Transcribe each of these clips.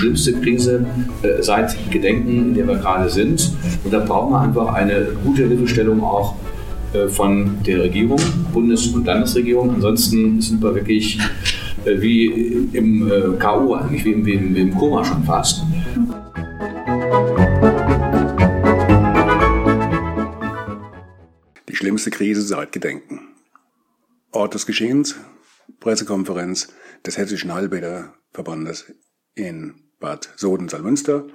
Schlimmste Krise äh, seit Gedenken, in der wir gerade sind. Und da brauchen wir einfach eine gute Hilfestellung auch äh, von der Regierung, Bundes- und Landesregierung. Ansonsten sind wir wirklich äh, wie im äh, K.O., eigentlich wie im, wie, im, wie im Koma schon fast. Die schlimmste Krise seit Gedenken. Ort des Geschehens, Pressekonferenz des Hessischen Heilbäderverbandes in Bad Soden-Salmünster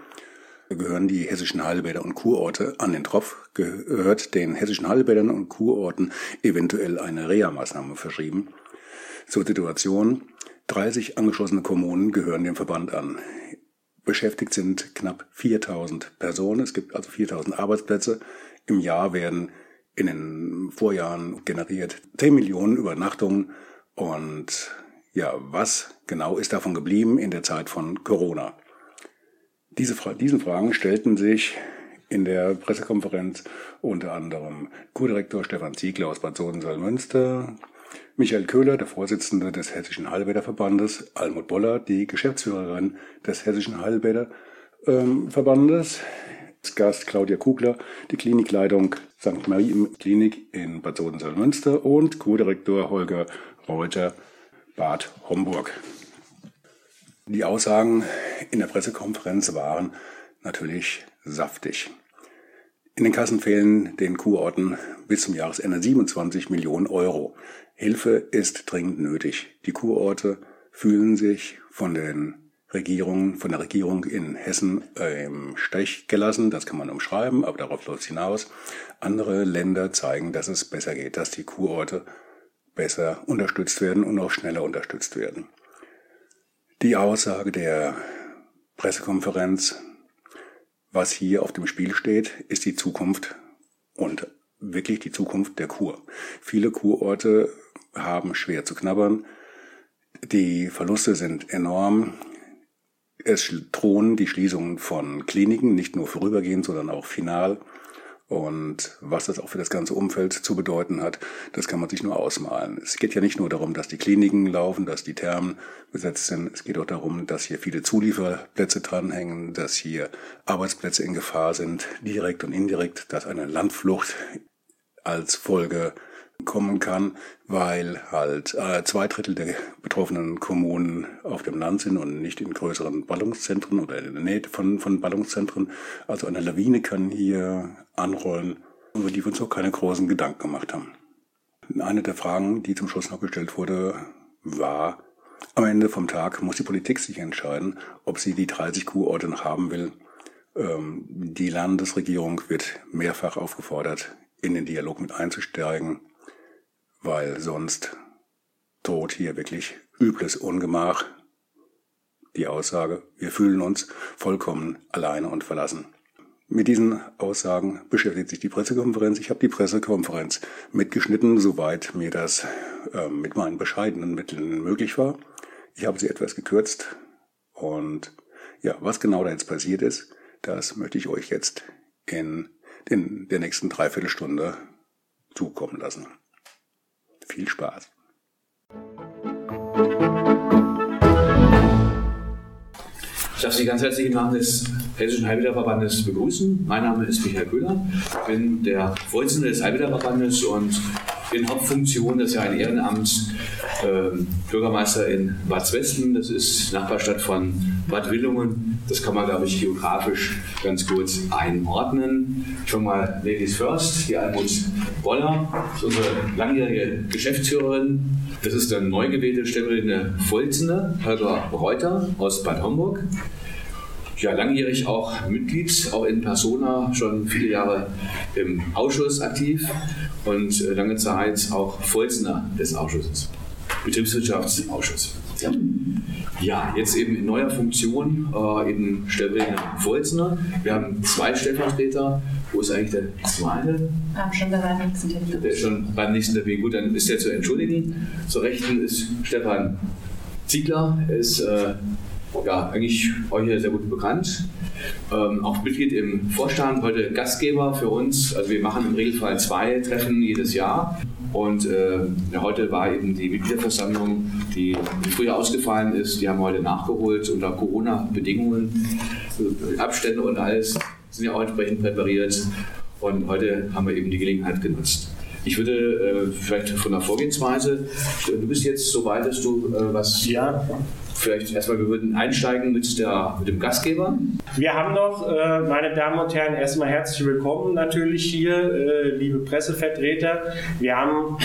gehören die hessischen Heilbäder und Kurorte an den Tropf, gehört den hessischen Heilbädern und Kurorten eventuell eine Reha-Maßnahme verschrieben. Zur Situation, 30 angeschlossene Kommunen gehören dem Verband an. Beschäftigt sind knapp 4000 Personen, es gibt also 4000 Arbeitsplätze. Im Jahr werden in den Vorjahren generiert 10 Millionen Übernachtungen und ja, was genau ist davon geblieben in der Zeit von Corona? Diese, diesen Fragen stellten sich in der Pressekonferenz unter anderem Kurdirektor Stefan Ziegler aus Bad Soden-Salmünster, Michael Köhler, der Vorsitzende des Hessischen Heilbäderverbandes, Almut Boller, die Geschäftsführerin des Hessischen Heilbäderverbandes, als Gast Claudia Kugler, die Klinikleitung St. Marie Klinik in Bad Soden-Salmünster und Kurdirektor Holger Reuter Bad Homburg. Die Aussagen in der Pressekonferenz waren natürlich saftig. In den Kassen fehlen den Kurorten bis zum Jahresende 27 Millionen Euro. Hilfe ist dringend nötig. Die Kurorte fühlen sich von den Regierungen, von der Regierung in Hessen äh, im Stich gelassen. Das kann man umschreiben, aber darauf läuft es hinaus. Andere Länder zeigen, dass es besser geht, dass die Kurorte besser unterstützt werden und auch schneller unterstützt werden. Die Aussage der Pressekonferenz, was hier auf dem Spiel steht, ist die Zukunft und wirklich die Zukunft der Kur. Viele Kurorte haben schwer zu knabbern. Die Verluste sind enorm. Es drohen die Schließungen von Kliniken, nicht nur vorübergehend, sondern auch final. Und was das auch für das ganze Umfeld zu bedeuten hat, das kann man sich nur ausmalen. Es geht ja nicht nur darum, dass die Kliniken laufen, dass die Thermen besetzt sind. Es geht auch darum, dass hier viele Zulieferplätze dranhängen, dass hier Arbeitsplätze in Gefahr sind, direkt und indirekt, dass eine Landflucht als Folge kommen kann, weil halt äh, zwei Drittel der betroffenen Kommunen auf dem Land sind und nicht in größeren Ballungszentren oder in der Nähe von, von Ballungszentren. Also eine Lawine kann hier anrollen, über die wir uns auch keine großen Gedanken gemacht haben. Eine der Fragen, die zum Schluss noch gestellt wurde, war, am Ende vom Tag muss die Politik sich entscheiden, ob sie die 30 Kurorte noch haben will. Ähm, die Landesregierung wird mehrfach aufgefordert, in den Dialog mit einzusteigen weil sonst droht hier wirklich übles Ungemach. Die Aussage, wir fühlen uns vollkommen alleine und verlassen. Mit diesen Aussagen beschäftigt sich die Pressekonferenz. Ich habe die Pressekonferenz mitgeschnitten, soweit mir das äh, mit meinen bescheidenen Mitteln möglich war. Ich habe sie etwas gekürzt und ja, was genau da jetzt passiert ist, das möchte ich euch jetzt in den, der nächsten Dreiviertelstunde zukommen lassen. Viel Spaß. Ich darf Sie ganz herzlich im Namen des Hessischen Heilwiederverbandes begrüßen. Mein Name ist Michael Köhler. Ich bin der Vorsitzende des Heilwiederverbandes und in Hauptfunktion, das ist ja ein Ehrenamt, äh, Bürgermeister in Bad Westen. Das ist Nachbarstadt von Bad Willungen. Das kann man, glaube ich, geografisch ganz kurz einordnen. Schon mal Ladies First, die Almut Boller, ist unsere langjährige Geschäftsführerin. Das ist der neu gewählte stellvertretende Vorsitzende, Holger Reuter aus Bad Homburg. Ja, langjährig auch Mitglied, auch in Persona, schon viele Jahre im Ausschuss aktiv und äh, lange Zeit auch Vorsitzender des Ausschusses, Betriebswirtschaftsausschuss. Ja. ja, jetzt eben in neuer Funktion, äh, eben stellvertretender Vorsitzender. Wir haben zwei Stellvertreter. Wo ist eigentlich der zweite? Ah, schon beim nächsten Termin. Der ist schon beim nächsten Termin. Gut, dann ist der zu entschuldigen. Zur Rechten ist Stefan Ziegler. Er ist äh, ja, eigentlich euch ja sehr gut bekannt. Ähm, auch Mitglied im Vorstand, heute Gastgeber für uns. Also wir machen im Regelfall zwei Treffen jedes Jahr. Und äh, heute war eben die Mitgliederversammlung, die früher ausgefallen ist. Die haben wir heute nachgeholt unter Corona-Bedingungen. Abstände und alles sind ja auch entsprechend präpariert. Und heute haben wir eben die Gelegenheit genutzt. Ich würde äh, vielleicht von der Vorgehensweise, du bist jetzt so weit, dass du äh, was ja vielleicht erstmal, wir würden einsteigen mit, der, mit dem Gastgeber. Wir haben noch, äh, meine Damen und Herren, erstmal herzlich willkommen natürlich hier, äh, liebe Pressevertreter. Wir haben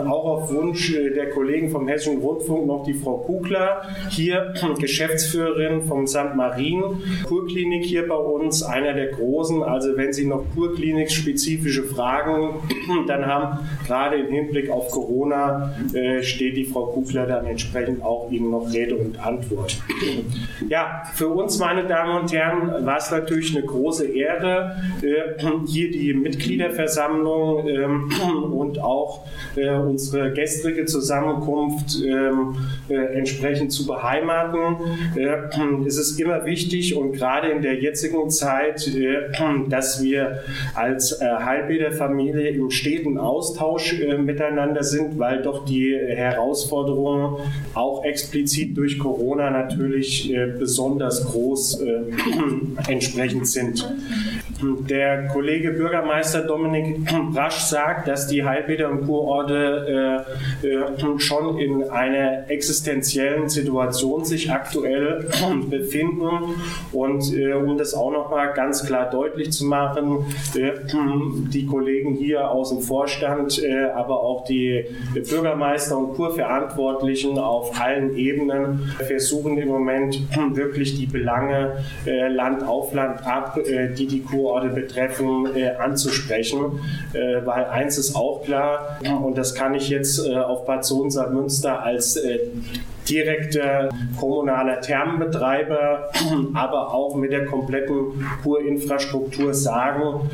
auch auf Wunsch äh, der Kollegen vom Hessischen Rundfunk noch die Frau Kugler hier, Geschäftsführerin vom St. Marien Kurklinik hier bei uns, einer der großen. Also wenn Sie noch Kurklinik-spezifische Fragen dann haben, gerade im Hinblick auf Corona, steht die Frau Kugler dann entsprechend auch Ihnen noch Rede und Antwort. Ja, für uns, meine Damen und Herren, war es natürlich eine große Ehre, äh, hier die Mitgliederversammlung ähm, und auch äh, unsere gestrige Zusammenkunft ähm, äh, entsprechend zu beheimaten. Es ist immer wichtig und gerade in der jetzigen Zeit, dass wir als Heilbäderfamilie im steten Austausch miteinander sind, weil doch die Herausforderungen auch explizit durch Corona natürlich äh, besonders groß äh, entsprechend sind. Der Kollege Bürgermeister Dominik Brasch sagt, dass die Heilbäder und Kurorte äh, äh, schon in einer existenziellen Situation sich aktuell befinden. Und äh, um das auch nochmal ganz klar deutlich zu machen, äh, die Kollegen hier aus dem Vorstand, äh, aber auch die Bürgermeister und Kurverantwortlichen auf allen Ebenen versuchen im Moment wirklich die Belange äh, Land auf Land ab, die die Kur Orte betreffen, äh, anzusprechen. Äh, weil eins ist auch klar, und das kann ich jetzt äh, auf Bad Sohn-Münster als äh, direkter kommunaler Thermenbetreiber, aber auch mit der kompletten Kurinfrastruktur sagen,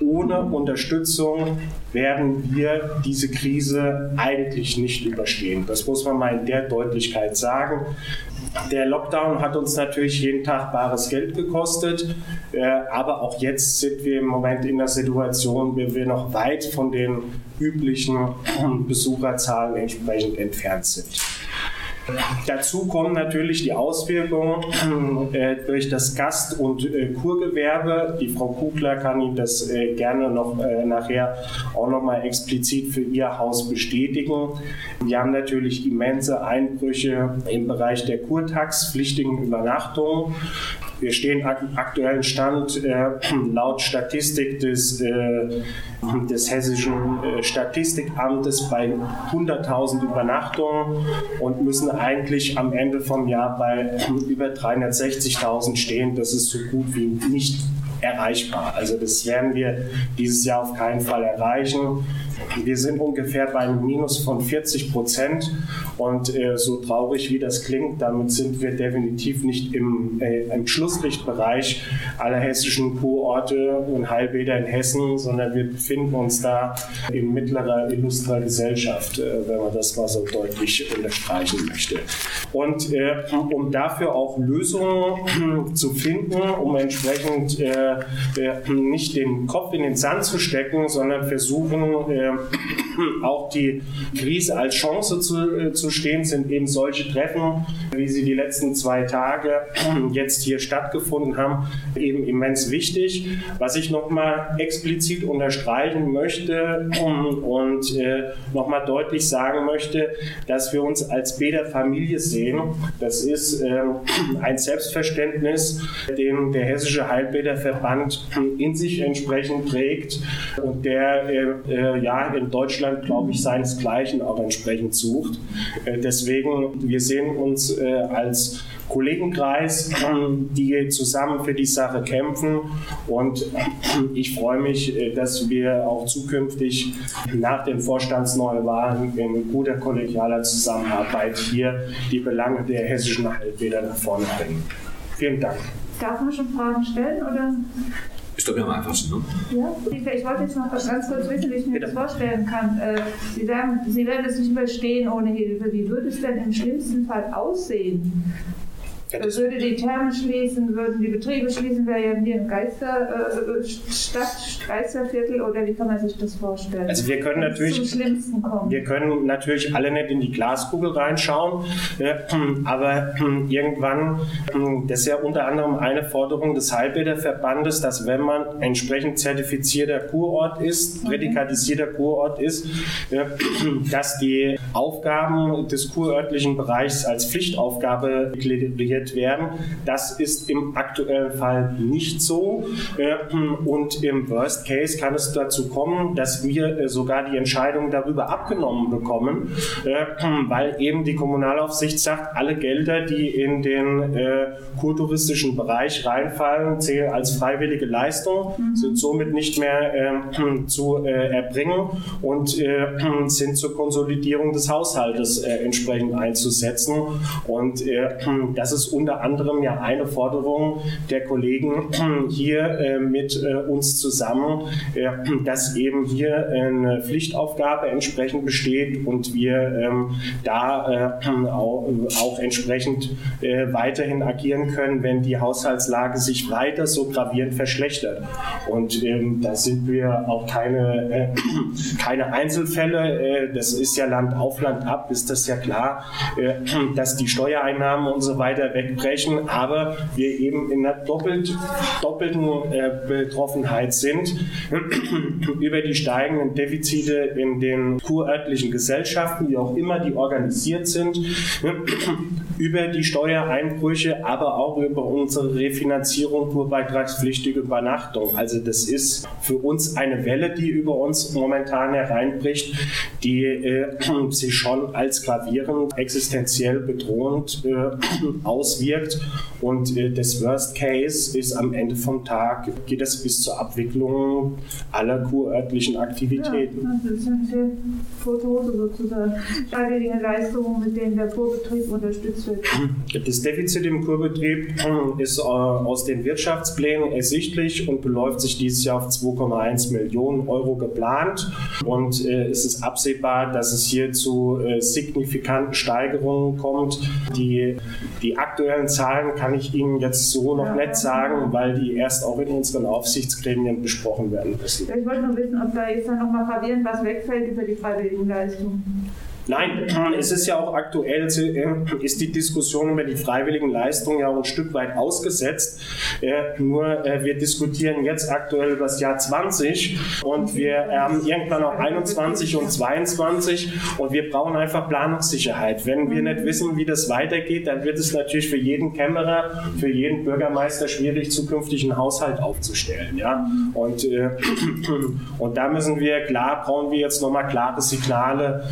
ohne Unterstützung werden wir diese Krise eigentlich nicht überstehen. Das muss man mal in der Deutlichkeit sagen. Der Lockdown hat uns natürlich jeden Tag bares Geld gekostet, äh, aber auch jetzt sind wir im Moment in der Situation, wo wir noch weit von den üblichen Besucherzahlen entsprechend entfernt sind. Dazu kommen natürlich die Auswirkungen äh, durch das Gast- und äh, Kurgewerbe. Die Frau Kugler kann Ihnen das äh, gerne noch äh, nachher auch nochmal explizit für Ihr Haus bestätigen. Wir haben natürlich immense Einbrüche im Bereich der Kurtax, pflichtigen Übernachtungen. Wir stehen aktuellen Stand äh, laut Statistik des, äh, des Hessischen äh, Statistikamtes bei 100.000 Übernachtungen und müssen eigentlich am Ende vom Jahr bei über 360.000 stehen. Das ist so gut wie nicht erreichbar. Also das werden wir dieses Jahr auf keinen Fall erreichen. Wir sind ungefähr bei einem Minus von 40 Prozent und äh, so traurig wie das klingt, damit sind wir definitiv nicht im, äh, im Schlusslichtbereich aller hessischen Kurorte und Heilbäder in Hessen, sondern wir befinden uns da in mittlerer, illustrer Gesellschaft, äh, wenn man das mal so deutlich unterstreichen möchte. Und äh, um dafür auch Lösungen zu finden, um entsprechend äh, äh, nicht den Kopf in den Sand zu stecken, sondern versuchen, auch die Krise als Chance zu, zu stehen, sind eben solche Treffen, wie sie die letzten zwei Tage jetzt hier stattgefunden haben, eben immens wichtig. Was ich nochmal explizit unterstreichen möchte und äh, nochmal deutlich sagen möchte, dass wir uns als Bäder-Familie sehen. Das ist äh, ein Selbstverständnis, den der Hessische Heilbäderverband in sich entsprechend trägt und der äh, äh ja da in Deutschland, glaube ich, seinesgleichen auch entsprechend sucht. Äh, deswegen, wir sehen uns äh, als Kollegenkreis, die zusammen für die Sache kämpfen. Und ich freue mich, äh, dass wir auch zukünftig nach den Vorstandsneuwahlen in guter kollegialer Zusammenarbeit hier die Belange der hessischen Halbwäder nach vorne bringen. Vielen Dank. Darf man schon Fragen stellen? Oder? Ist doch am einfachsten, ne? Ja, ich wollte jetzt noch ganz kurz wissen, wie ich mir das vorstellen kann. Äh, Sie sagen, Sie werden es nicht überstehen ohne Hilfe. Wie würde es denn im schlimmsten Fall aussehen? Würde die Thermen schließen, würden die Betriebe schließen, wäre ja hier ein Geisterstadt, Geisterviertel oder wie kann man sich das vorstellen? Also wir können natürlich- zum Schlimmsten kommt. Wir können natürlich alle nicht in die Glaskugel reinschauen, äh, aber äh, irgendwann, äh, das ist ja unter anderem eine Forderung des Halbbäderverbandes, dass wenn man entsprechend zertifizierter Kurort ist, prädikatisierter Kurort ist, äh, dass die Aufgaben des kurörtlichen Bereichs als Pflichtaufgabe deklariert werden. Das ist im aktuellen Fall nicht so äh, und im Worst Case kann es dazu kommen, dass wir äh, sogar die Entscheidung darüber abgenommen bekommen, äh, weil eben die Kommunalaufsicht sagt, alle Gelder, die in den kurtouristischen Bereich reinfallen, zählen als freiwillige Leistung, sind somit nicht mehr äh, zu erbringen und sind zur Konsolidierung des Haushaltes entsprechend einzusetzen. Und das ist unter anderem ja eine Forderung der Kollegen hier äh, mit äh, uns zusammen, äh, dass eben hier eine Pflichtaufgabe entsprechend besteht und wir ähm, da auch, entsprechend weiterhin agieren können, wenn die Haushaltslage sich weiter so gravierend verschlechtert. Und ähm, da sind wir auch keine, keine Einzelfälle. Das ist ja Land auf Land ab, ist das ja klar, dass die Steuereinnahmen und so weiter wegbrechen, aber wir eben in einer doppelt, doppelten äh, Betroffenheit sind über die steigenden Defizite in den kurörtlichen Gesellschaften, wie auch immer die organisiert sind, über die Steuereinbrüche, aber auch über unsere Refinanzierung kurbeitragspflichtige Übernachtung. Also das ist für uns eine Welle, die über uns momentan hereinbricht, die äh, sich schon als gravierend, existenziell bedrohend äh, auswirkt. Und äh, das Worst Case ist am Ende vom Tag, geht es bis zur Abwicklung aller kurörtlichen Ja, Aktivitäten. das sind sehr Fotose sozusagen. Leistungen, mit denen der Kurbetrieb unterstützt wird. Das Defizit im Kurbetrieb äh, ist äh, aus den Wirtschaftsplänen ersichtlich und beläuft sich dieses Jahr auf 2,1 Millionen Euro geplant. Und äh, es ist absehbar, dass es hier zu signifikanten Steigerungen kommt. Die, die aktuellen Zahlen kann ich Ihnen jetzt so noch nicht sagen, weil die erst auch in unseren Aufsichtsgremien besprochen werden müssen. Ich wollte nur wissen, ob da jetzt dann nochmal gravierend was wegfällt über die freiwilligen Leistungen. Nein, es ist ja auch aktuell, äh, ist die Diskussion über die freiwilligen Leistungen ja auch ein Stück weit ausgesetzt. Äh, Nur äh, wir diskutieren jetzt aktuell über das Jahr 20 und wir haben irgendwann auch 21 und 22 und wir brauchen einfach Planungssicherheit. Wenn wir nicht wissen, wie das weitergeht, dann wird es natürlich für jeden Kämmerer, für jeden Bürgermeister schwierig, zukünftig einen Haushalt aufzustellen. Ja? Und, und da müssen wir, klar, brauchen wir jetzt nochmal klare Signale,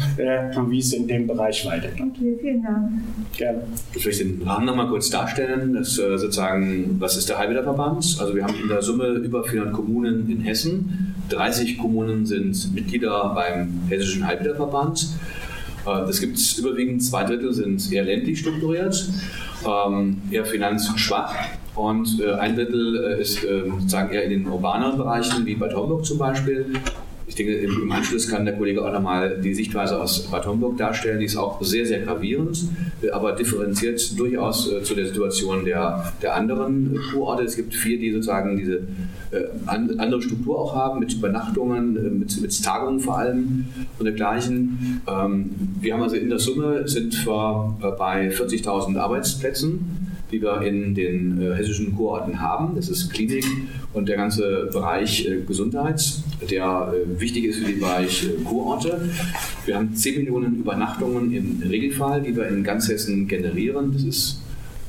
äh, wie es in dem Bereich weitergeht. Okay, vielen Dank. Gerne. Ich möchte den Rahmen nochmal kurz darstellen. Das äh, sozusagen, was ist der Halbwiederverband? Also wir haben in der Summe über 400 Kommunen in Hessen. 30 Kommunen sind Mitglieder beim Hessischen Halbwiederverband. Äh, Das gibt es überwiegend, zwei Drittel sind eher ländlich strukturiert, ähm, eher finanzschwach. Und äh, ein Drittel äh, ist äh, sozusagen eher in den urbaneren Bereichen, wie Bad Homburg zum Beispiel. Ich denke, im Anschluss kann der Kollege auch nochmal die Sichtweise aus Bad Homburg darstellen. Die ist auch sehr, sehr gravierend, äh, aber differenziert durchaus äh, zu der Situation der, der anderen Kurorte. Es gibt vier, die sozusagen diese äh, an, andere Struktur auch haben, mit Übernachtungen, mit, mit Tagungen vor allem und dergleichen. Ähm, wir haben also in der Summe sind wir bei 40.000 Arbeitsplätzen die wir in den äh, hessischen Kurorten haben. Das ist Klinik und der ganze Bereich äh, Gesundheit, der äh, wichtig ist für den Bereich äh, Kurorte. Wir haben 10 Millionen Übernachtungen im Regelfall, die wir in ganz Hessen generieren. Das ist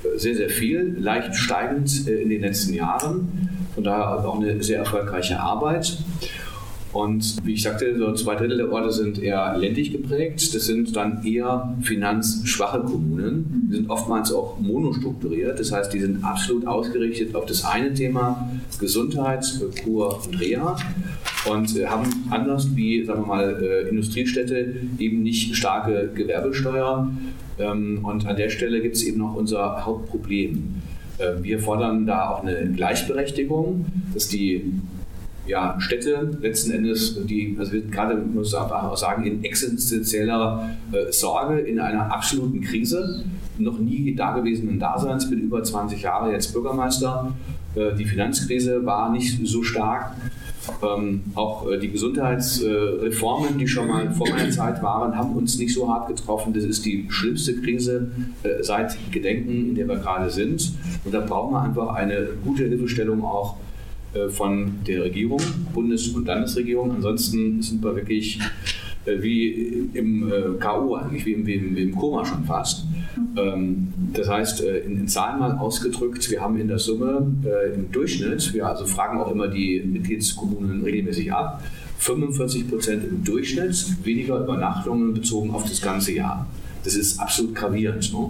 äh, sehr, sehr viel, leicht steigend äh, in den letzten Jahren. Von daher auch eine sehr erfolgreiche Arbeit. Und wie ich sagte, so zwei Drittel der Orte sind eher ländlich geprägt. Das sind dann eher finanzschwache Kommunen. Die sind oftmals auch monostrukturiert. Das heißt, die sind absolut ausgerichtet auf das eine Thema Gesundheit, Kur und Reha und äh, haben anders wie, sagen wir mal, äh, Industriestädte eben nicht starke Gewerbesteuer. Ähm, und an der Stelle gibt es eben noch unser Hauptproblem. Äh, wir fordern da auch eine Gleichberechtigung, dass die ja, Städte letzten Endes, die, also wir sind gerade, muss ich auch sagen, in existenzieller äh, Sorge, in einer absoluten Krise, noch nie dagewesenen Daseins. Ich bin über 20 Jahre jetzt Bürgermeister. Äh, die Finanzkrise war nicht so stark. Ähm, auch äh, die Gesundheitsreformen, die schon mal vor meiner Zeit waren, haben uns nicht so hart getroffen. Das ist die schlimmste Krise äh, seit Gedenken, in der wir gerade sind. Und da brauchen wir einfach eine gute Hilfestellung auch von der Regierung, Bundes- und Landesregierung. Ansonsten sind wir wirklich äh, wie im äh, K.O. eigentlich, wie im, wie im, wie im Koma schon fast. Ähm, das heißt, in, in, Zahlen mal ausgedrückt, wir haben in der Summe im Durchschnitt, wir also fragen auch immer die Mitgliedskommunen regelmäßig ab, 45 Prozent im Durchschnitt weniger Übernachtungen bezogen auf das ganze Jahr. Das ist absolut gravierend. Ne?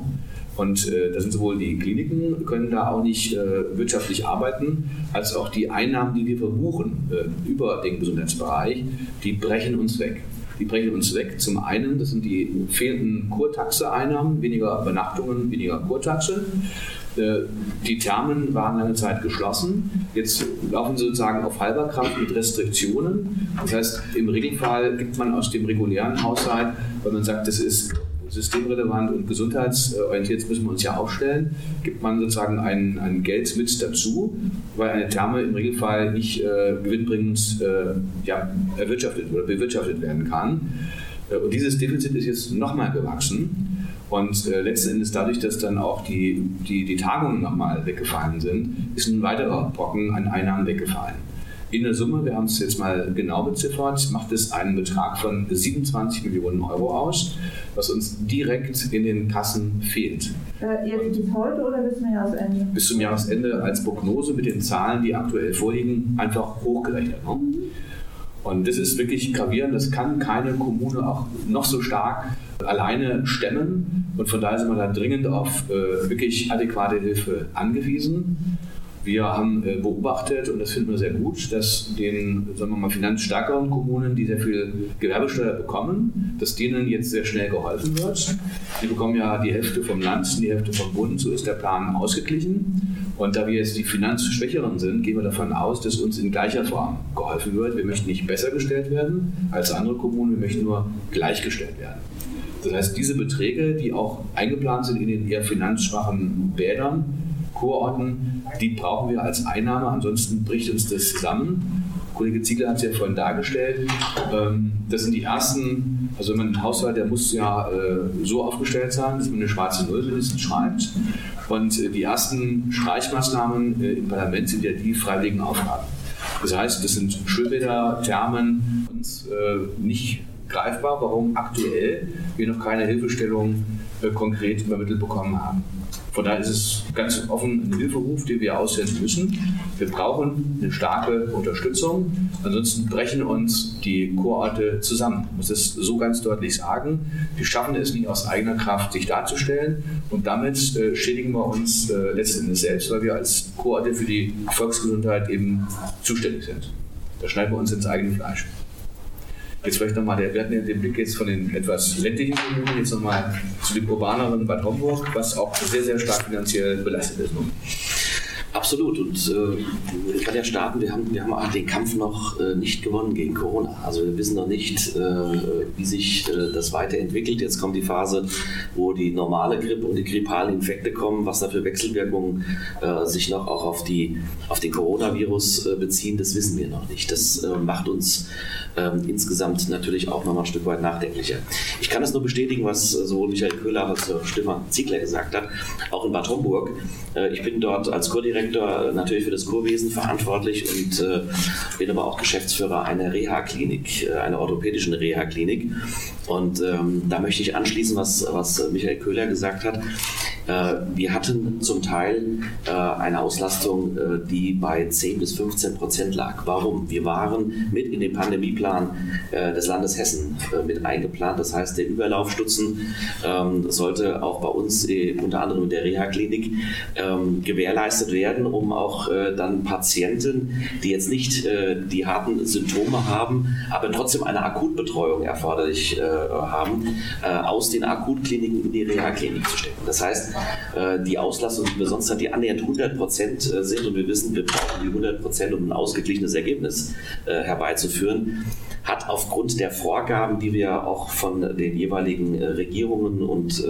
Und äh, da sind sowohl die Kliniken, können da auch nicht äh, wirtschaftlich arbeiten, als auch die Einnahmen, die wir verbuchen äh, über den Gesundheitsbereich, die brechen uns weg. Die brechen uns weg. Zum einen, das sind die fehlenden Kurtaxe-Einnahmen, weniger Übernachtungen, weniger Kurtaxe. Äh, die Thermen waren lange Zeit geschlossen. Jetzt laufen sie sozusagen auf halber Kraft mit Restriktionen. Das heißt, im Regelfall gibt man aus dem regulären Haushalt, weil man sagt, das ist systemrelevant und gesundheitsorientiert müssen wir uns ja aufstellen, gibt man sozusagen ein, ein Geld mit dazu, weil eine Therme im Regelfall nicht äh, gewinnbringend äh, ja, erwirtschaftet oder bewirtschaftet werden kann. Äh, und dieses Defizit ist jetzt nochmal gewachsen. Und äh, letzten Endes dadurch, dass dann auch die, die, die Tagungen nochmal weggefallen sind, ist ein weiterer Brocken an Einnahmen weggefallen. In der Summe, wir haben es jetzt mal genau beziffert, macht es einen Betrag von 27 Millionen Euro aus, was uns direkt in den Kassen fehlt. Äh, jetzt bis heute oder bis zum Jahresende? Bis zum Jahresende als Prognose mit den Zahlen, die aktuell vorliegen, einfach hochgerechnet. Ne? Und das ist wirklich gravierend. Das kann keine Kommune auch noch so stark alleine stemmen. Und von daher sind wir da dringend auf äh, wirklich adäquate Hilfe angewiesen. Wir haben äh, beobachtet, und das finden wir sehr gut, dass den sagen wir mal, finanzstärkeren Kommunen, die sehr viel Gewerbesteuer bekommen, dass denen jetzt sehr schnell geholfen wird. Die bekommen ja die Hälfte vom Land, die Hälfte vom Bund, so ist der Plan ausgeglichen. Und da wir jetzt die Finanzschwächeren sind, gehen wir davon aus, dass uns in gleicher Form geholfen wird. Wir möchten nicht besser gestellt werden als andere Kommunen, wir möchten nur gleichgestellt werden. Das heißt, diese Beträge, die auch eingeplant sind in den eher finanzschwachen Bädern, Kurorten, die brauchen wir als Einnahme, ansonsten bricht uns das zusammen. Kollege Ziegler hat es ja vorhin dargestellt. Ähm, das sind die ersten, also wenn man einen Haushalt, der muss ja äh, so aufgestellt sein, dass man eine schwarze Null mindestens schreibt. Und äh, die ersten Streichmaßnahmen äh, im Parlament sind ja die freiwilligen Aufgaben. Das heißt, das sind Schulbäder, Thermen, uns nicht greifbar, warum aktuell wir noch keine Hilfestellung konkret übermittelt bekommen haben. Von daher ist es ganz offen ein Hilferuf, den wir aussenden müssen. Wir brauchen eine starke Unterstützung, ansonsten brechen uns die Chororte zusammen. Ich muss es so ganz deutlich sagen. Wir schaffen es nicht aus eigener Kraft, sich darzustellen und damit äh, schädigen wir uns äh, letztendlich selbst, weil wir als Chororte für die Volksgesundheit eben zuständig sind. Da schneiden wir uns ins eigene Fleisch. Jetzt vielleicht nochmal, wir hatten ja den Blick jetzt von den etwas ländlichen Kommunen, jetzt nochmal zu den urbaneren Bad Homburg, was auch sehr, sehr stark finanziell belastet ist. Absolut. Und äh, ich kann ja starten, wir haben, wir haben den Kampf noch äh, nicht gewonnen gegen Corona. Also wir wissen noch nicht, äh, wie sich äh, das weiterentwickelt. Jetzt kommt die Phase, wo die normale Grippe und die grippalen Infekte kommen, was da für Wechselwirkungen äh, sich noch auch auf, die, auf den Coronavirus äh, beziehen, das wissen wir noch nicht. Das macht uns ähm, insgesamt natürlich auch noch mal ein Stück weit nachdenklicher. Ich kann es nur bestätigen, was sowohl Michael Köhler als auch Stefan Ziegler gesagt hat, auch in Bad Homburg. ich bin dort als Kurdirektor Direktor natürlich für das Kurwesen verantwortlich und äh, bin aber auch Geschäftsführer einer Reha-Klinik, äh, einer orthopädischen Reha-Klinik. Und ähm, da möchte ich anschließen, was, was Michael Köhler gesagt hat. Äh, wir hatten zum Teil äh, eine Auslastung, äh, die bei 10 bis 15 Prozent lag. Warum? Wir waren mit in den Pandemieplan des Landes Hessen mit eingeplant. Das heißt, der Überlaufstutzen ähm, sollte auch bei uns unter anderem in der Reha-Klinik ähm, gewährleistet werden, um auch dann Patienten, die jetzt nicht die harten Symptome haben, aber trotzdem eine Akutbetreuung erforderlich haben, aus den Akutkliniken in die Reha-Klinik zu stecken. Das heißt, äh, die Auslastung, die wir sonst hat, die annähernd 100 Prozent äh, sind und wir wissen, wir brauchen die 100 Prozent, um ein ausgeglichenes Ergebnis äh, herbeizuführen, hat aufgrund der Vorgaben, die wir auch von den jeweiligen Regierungen und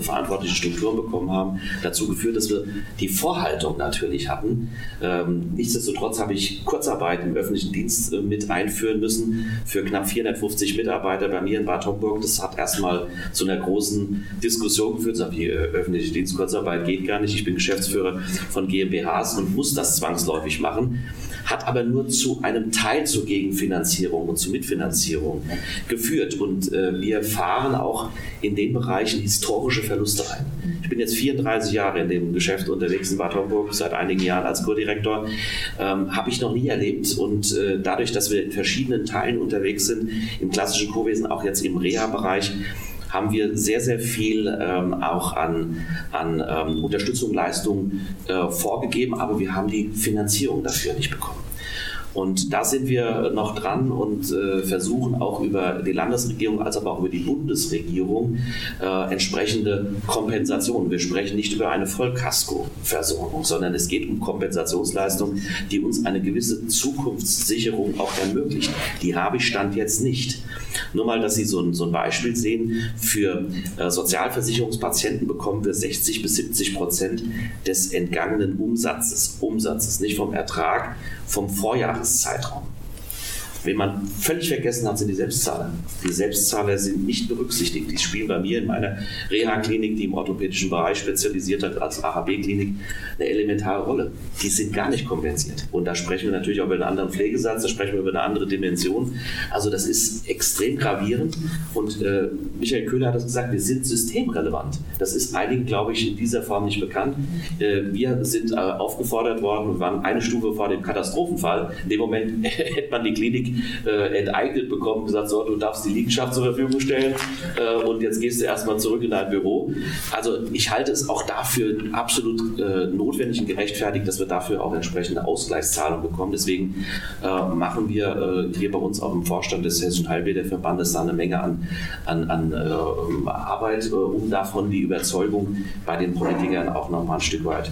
verantwortlichen Strukturen bekommen haben, dazu geführt, dass wir die Vorhaltung natürlich hatten. Ähm, nichtsdestotrotz habe ich Kurzarbeit im öffentlichen Dienst mit einführen müssen für knapp 450 Mitarbeiter bei mir in Bad Homburg. Das hat erstmal zu einer großen Diskussion geführt. Das die öffentliche Dienstkurzarbeit geht gar nicht. Ich bin Geschäftsführer von GmbHs und muss das zwangsläufig machen, hat aber nur zu einem Teil zur Gegenfinanzierung und zur Mitfinanzierung geführt. Und äh, wir fahren auch in den Bereichen historische Verluste rein. Ich bin jetzt 34 Jahre in dem Geschäft unterwegs in Bad Homburg, seit einigen Jahren als Co-Direktor. Ähm, Habe ich noch nie erlebt. Und äh, dadurch, dass wir in verschiedenen Teilen unterwegs sind, im klassischen Co-Wesen, auch jetzt im Reha-Bereich, haben wir sehr, sehr viel ähm, auch an, an ähm, Unterstützung, Leistung äh, vorgegeben, aber wir haben die Finanzierung dafür nicht bekommen. Und da sind wir noch dran und äh, versuchen auch über die Landesregierung als aber auch über die Bundesregierung äh, entsprechende Kompensationen. Wir sprechen nicht über eine Vollkasko-Versorgung, sondern es geht um Kompensationsleistungen, die uns eine gewisse Zukunftssicherung auch ermöglichen. Die habe ich Stand jetzt nicht. Nur mal, dass Sie so ein, so ein Beispiel sehen, für äh, Sozialversicherungspatienten bekommen wir 60 bis 70 Prozent des entgangenen Umsatzes, Umsatzes, nicht vom Ertrag, vom Vorjahreszeitraum. Wen man völlig vergessen hat, sind die Selbstzahler. Die Selbstzahler sind nicht berücksichtigt. Die spielen bei mir in meiner Reha-Klinik, die im orthopädischen Bereich spezialisiert hat, als AHB-Klinik, eine elementare Rolle. Die sind gar nicht kompensiert. Und da sprechen wir natürlich auch über einen anderen Pflegesatz, da sprechen wir über eine andere Dimension. Also das ist extrem gravierend. Und äh, Michael Köhler hat es gesagt, wir sind systemrelevant. Das ist einigen, glaube ich, in dieser Form nicht bekannt. Äh, wir sind äh, aufgefordert worden und waren eine Stufe vor dem Katastrophenfall. In dem Moment hätte man die Klinik äh, enteignet bekommen, gesagt, so, du darfst die Liegenschaft zur Verfügung stellen äh, und jetzt gehst du erstmal zurück in dein Büro. Also ich halte es auch dafür absolut äh, notwendig und gerechtfertigt, dass wir dafür auch entsprechende Ausgleichszahlungen bekommen. Deswegen äh, machen wir äh, hier bei uns auch im Vorstand des Hessischen Heilbäderverbandes da eine Menge an, an, an äh, Arbeit, um davon die Überzeugung bei den Politikern auch nochmal ein Stück weit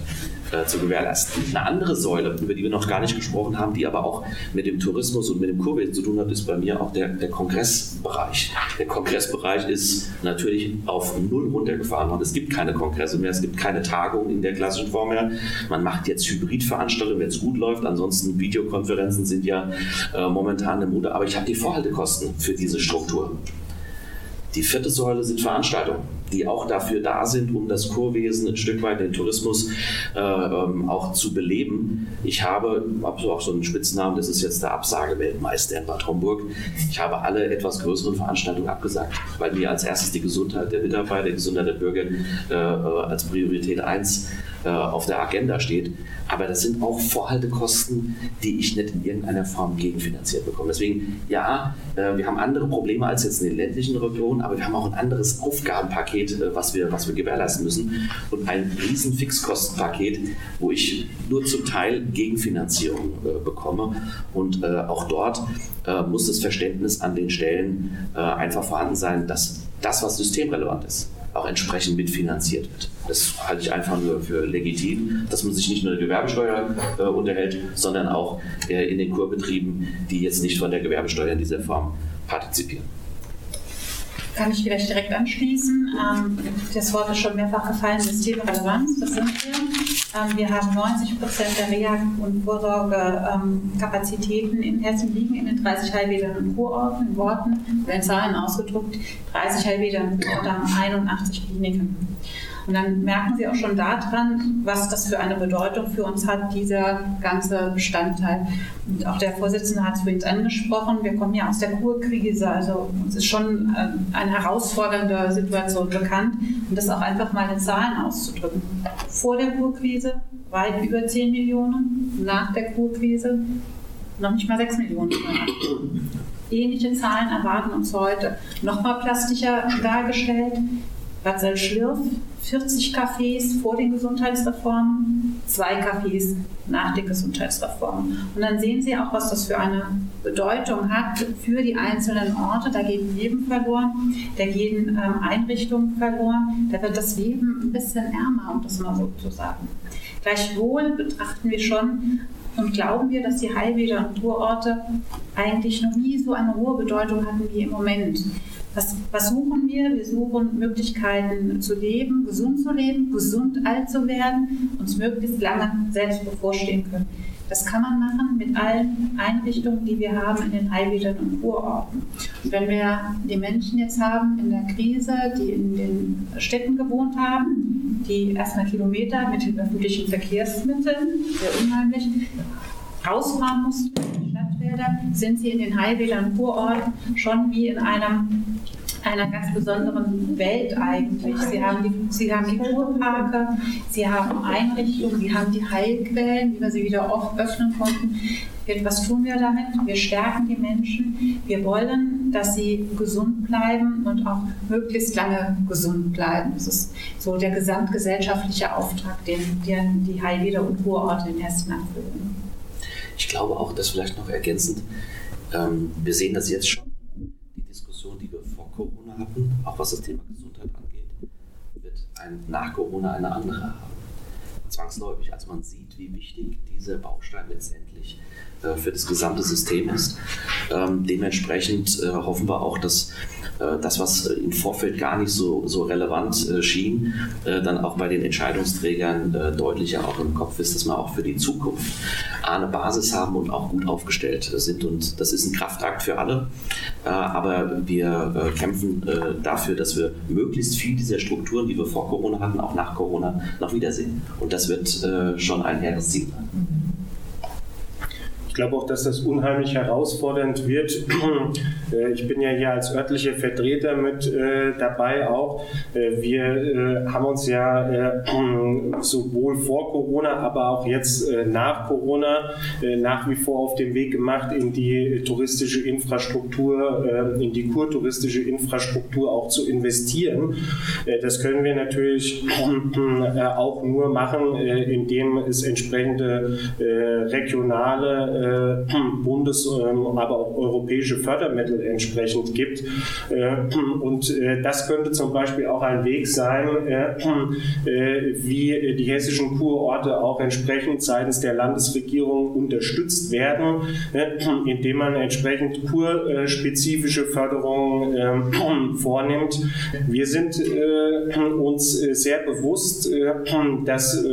äh, zu gewährleisten. Eine andere Säule, über die wir noch gar nicht gesprochen haben, die aber auch mit dem Tourismus und mit dem Kurwesen zu tun hat, ist bei mir auch der, der Kongressbereich. Der Kongressbereich ist natürlich auf Null runtergefahren worden. Es gibt keine Kongresse mehr, es gibt keine Tagungen in der klassischen Form mehr. Man macht jetzt Hybridveranstaltungen, wenn es gut läuft. Ansonsten Videokonferenzen sind ja äh, momentan eine Mode. Aber ich habe die Vorhaltekosten für diese Struktur. Die vierte Säule sind Veranstaltungen, die auch dafür da sind, um das Kurwesen ein Stück weit, den Tourismus äh, ähm, auch zu beleben. Ich habe, habe auch so einen Spitznamen, das ist jetzt der Absageweltmeister in Bad Homburg. Ich habe alle etwas größeren Veranstaltungen abgesagt, weil mir als erstes die Gesundheit der Mitarbeiter, die Gesundheit der Bürger äh, äh als Priorität 1 äh, auf der Agenda steht. Aber das sind auch Vorhaltekosten, die ich nicht in irgendeiner Form gegenfinanziert bekomme. Deswegen, ja, äh, wir haben andere Probleme als jetzt in den ländlichen Regionen, aber wir haben auch ein anderes Aufgabenpaket, äh, was wir, was wir gewährleisten müssen. Und ein riesen Fixkostenpaket, wo ich nur zum Teil Gegenfinanzierung bekomme. Und auch dort muss das Verständnis an den Stellen einfach vorhanden sein, dass das, was systemrelevant ist, auch entsprechend mitfinanziert wird. Das halte ich einfach nur für legitim, dass man sich nicht nur der Gewerbesteuer äh, unterhält, sondern auch äh, in den Kurbetrieben, die jetzt nicht von der Gewerbesteuer in dieser Form partizipieren. Kann ich vielleicht direkt anschließen. Ähm, das Wort ist schon mehrfach gefallen, Systemrelevanz, das sind wir. Ähm, wir haben 90 Prozent der Reha- und Vorsorgekapazitäten in Hessen liegen in den 30 Heilbädern und Kurorten, in Worten oder in Zahlen ausgedrückt. 30 Heilbäder und 81 Kliniken. Und dann merken Sie auch schon daran, was das für eine Bedeutung für uns hat, dieser ganze Bestandteil. Und auch der Vorsitzende hat es vorhin angesprochen, wir kommen ja aus der Kurkrise, also uns ist schon äh, eine herausfordernde Situation bekannt und das auch einfach mal in Zahlen auszudrücken. Vor der Kurkrise weit über 10 Millionen, nach der Kurkrise noch nicht mal 6 Millionen. Ähnliche Zahlen erwarten uns heute. Nochmal plastischer dargestellt. Bad Salzschlirf, 40 Cafés vor den Gesundheitsreformen, zwei Cafés nach den Gesundheitsreformen. Und dann sehen Sie auch, was das für eine Bedeutung hat für die einzelnen Orte. Da geht Leben verloren, da gehen ähm, Einrichtungen verloren, da wird das Leben ein bisschen ärmer, um das mal so zu sagen. Gleichwohl betrachten wir schon und glauben wir, dass die Heilbäder und Kurorte eigentlich noch nie so eine hohe Bedeutung hatten wie im Moment. Was, was, suchen wir? Wir suchen Möglichkeiten zu leben, gesund zu leben, gesund alt zu werden, uns möglichst lange selbst bevorstehen können. Das kann man machen mit allen Einrichtungen, die wir haben in den Heilbädern und Kurorten. Wenn wir die Menschen jetzt haben in der Krise, die in den Städten gewohnt haben, die erstmal Kilometer mit den öffentlichen Verkehrsmitteln, sehr unheimlich, rausfahren mussten in die Stadtwälder, sind sie in den Heilbädern und Kurorten schon wie in einem einer ganz besonderen Welt eigentlich. Sie haben die, sie haben die Kurparke, sie haben Einrichtungen, sie haben die Heilquellen, wie wir sie wieder oft öffnen konnten. Was tun wir damit? Wir stärken die Menschen. Wir wollen, dass sie gesund bleiben und auch möglichst lange gesund bleiben. Das ist so der gesamtgesellschaftliche Auftrag, den die Heilbäder und Kurorte in Hessen erfüllen. Ich glaube auch, dass vielleicht noch ergänzend, ähm, wir sehen das jetzt schon, die Diskussion, die wir vor Corona hatten, auch was das Thema Gesundheit angeht, wird ein, nach Corona eine andere haben. Zwangsläufig, als man sieht, wie wichtig dieser Baustein letztendlich äh, für das gesamte System ist. Ähm, dementsprechend äh, hoffen wir auch, dass das, was im Vorfeld gar nicht so, so relevant äh, schien, äh, dann auch bei den Entscheidungsträgern deutlicher auch im Kopf ist, dass wir auch für die Zukunft eine Basis haben und auch gut aufgestellt sind. Und das ist ein Kraftakt für alle. Aber wir kämpfen dafür, dass wir möglichst viel dieser Strukturen, die wir vor Corona hatten, auch nach Corona noch wiedersehen. Und das wird schon ein hehres Ziel sein. Ich glaube auch, dass das unheimlich herausfordernd wird. Äh, ich bin ja hier als örtlicher Vertreter mit äh, dabei auch. Äh, wir haben uns ja sowohl vor Corona, aber auch jetzt nach Corona nach wie vor auf den Weg gemacht, in die touristische Infrastruktur, in die kurtouristische Infrastruktur auch zu investieren. das können wir natürlich auch nur machen, indem es entsprechende regionale äh, Bundes-, ähm, aber auch europäische Fördermittel entsprechend gibt. Äh, und äh, das könnte zum Beispiel auch ein Weg sein, wie die hessischen Kurorte auch entsprechend seitens der Landesregierung unterstützt werden, indem man entsprechend kurspezifische Förderungen ähm, vornimmt. Wir sind uns sehr bewusst, dass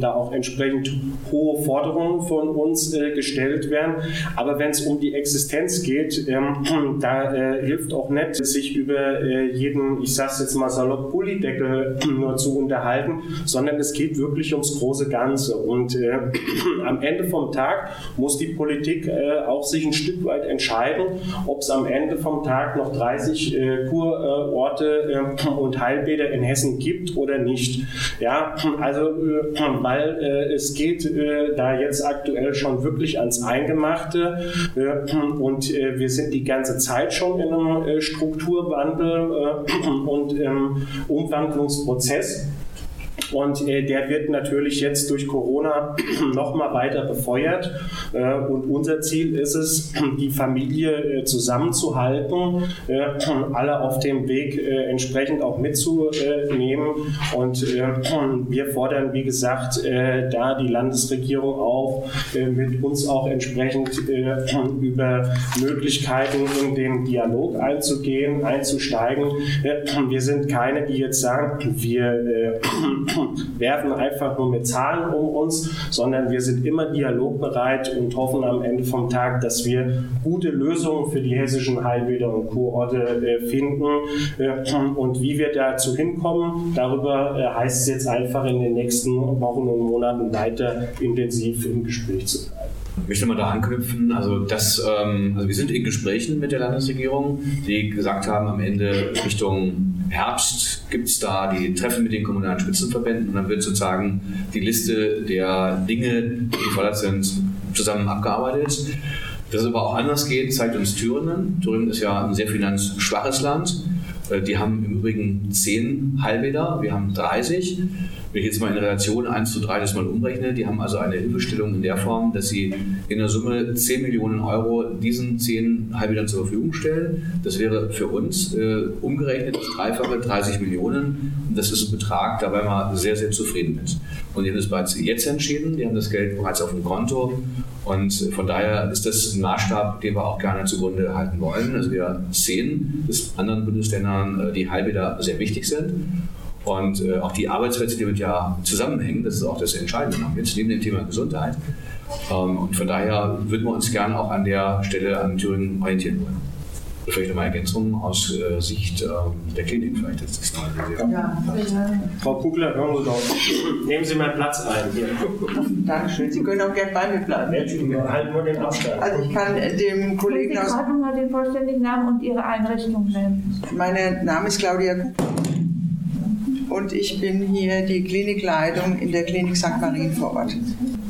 da auch entsprechend hohe Forderungen von uns gestellt gestellt werden. Aber wenn es um die Existenz geht, ähm, da äh, hilft auch nicht, sich über äh, jeden, ich sag's jetzt mal salopp, Pullideckel nur zu unterhalten, sondern es geht wirklich ums große Ganze. Und äh, am Ende vom Tag muss die Politik äh, auch sich ein Stück weit entscheiden, ob es am Ende vom Tag noch 30 äh, Kurorte äh, und Heilbäder in Hessen gibt oder nicht. Ja, also weil es geht da jetzt aktuell schon wirklich an ans Eingemachte. Äh, und äh, wir sind die ganze Zeit schon in einem äh, Strukturwandel und im Umwandlungsprozess. Und äh, der wird natürlich jetzt durch Corona nochmal weiter befeuert. Äh, und unser Ziel ist es, die Familie äh, zusammenzuhalten, äh, alle auf dem Weg äh, entsprechend auch mitzunehmen. Und äh, wir fordern, wie gesagt, da die Landesregierung auf, mit uns auch entsprechend über Möglichkeiten in den Dialog einzugehen, einzusteigen. wir sind keine, die jetzt sagen, wir werfen einfach nur mit Zahlen um uns, sondern wir sind immer dialogbereit und hoffen am Ende vom Tag, dass wir gute Lösungen für die hessischen Heilbäder und Kurorte äh, finden. Äh, und wie wir dazu hinkommen, darüber äh, heißt es jetzt einfach in den nächsten Wochen und Monaten weiter intensiv im Gespräch zu bleiben. Ich möchte mal da anknüpfen. Also, das, ähm, also wir sind in Gesprächen mit der Landesregierung, die gesagt haben, am Ende Richtung Herbst gibt es da die Treffen mit den kommunalen Spitzenverbänden und dann wird sozusagen die Liste der Dinge, die gefordert sind, zusammen abgearbeitet. Dass es aber auch anders geht, zeigt uns Thüringen. Thüringen ist ja ein sehr finanzschwaches Land. Äh, die haben im Übrigen 10 Halbäder, wir haben 30. Wenn ich jetzt mal in Relation 1 zu 3 das mal umrechne, die haben also eine Hilfestellung in der Form, dass sie in der Summe 10 Millionen Euro diesen 10 Halbädern zur Verfügung stellen. Das wäre für uns äh, umgerechnet das Dreifache, 30 Millionen. Das ist ein Betrag, da wären wir sehr, sehr zufrieden mit. Und die haben das bereits jetzt entschieden, die haben das Geld bereits auf dem Konto. Und von daher ist das ein Maßstab, den wir auch gerne zugrunde halten wollen. Also wir sehen, dass anderen Bundesländern äh, die Halbäder sehr wichtig sind. Und äh, auch die Arbeitsplätze, die damit ja zusammenhängen, das ist auch das Entscheidende jetzt neben dem Thema Gesundheit. Ähm, und von daher würden wir uns gerne auch an der Stelle an Thüringen orientieren wollen. Vielleicht nochmal Ergänzungen aus äh, Sicht äh, der Klinik, vielleicht ist das noch ja. Frau Kugler, hören Sie doch. Nehmen Sie mal Platz ein. Hier. Dankeschön. Sie können auch gerne bei mir bleiben. Ja, halten nur den Abstand. Also ich kann dem Kollegen aus... Sie gerade mal den vollständigen Namen und Ihre Einrichtung nennen. Mein Name ist Claudia Kugler und ich bin hier die Klinikleitung in der Klinik St. Marien vor Ort.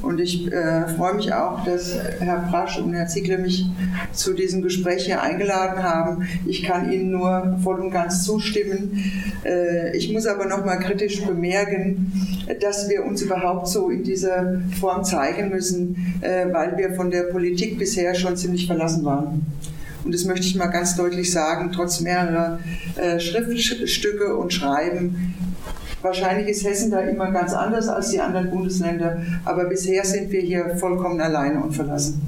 Und ich äh, freue mich auch, dass Herr Prasch und Herr Ziegler mich zu diesem Gespräch hier eingeladen haben. Ich kann Ihnen nur voll und ganz zustimmen. Äh, ich muss aber noch mal kritisch bemerken, dass wir uns überhaupt so in dieser Form zeigen müssen, äh, weil wir von der Politik bisher schon ziemlich verlassen waren. Und das möchte ich mal ganz deutlich sagen, trotz mehrerer äh, Schriftstücke und Schreiben Wahrscheinlich ist Hessen da immer ganz anders als die anderen Bundesländer, aber bisher sind wir hier vollkommen alleine und verlassen.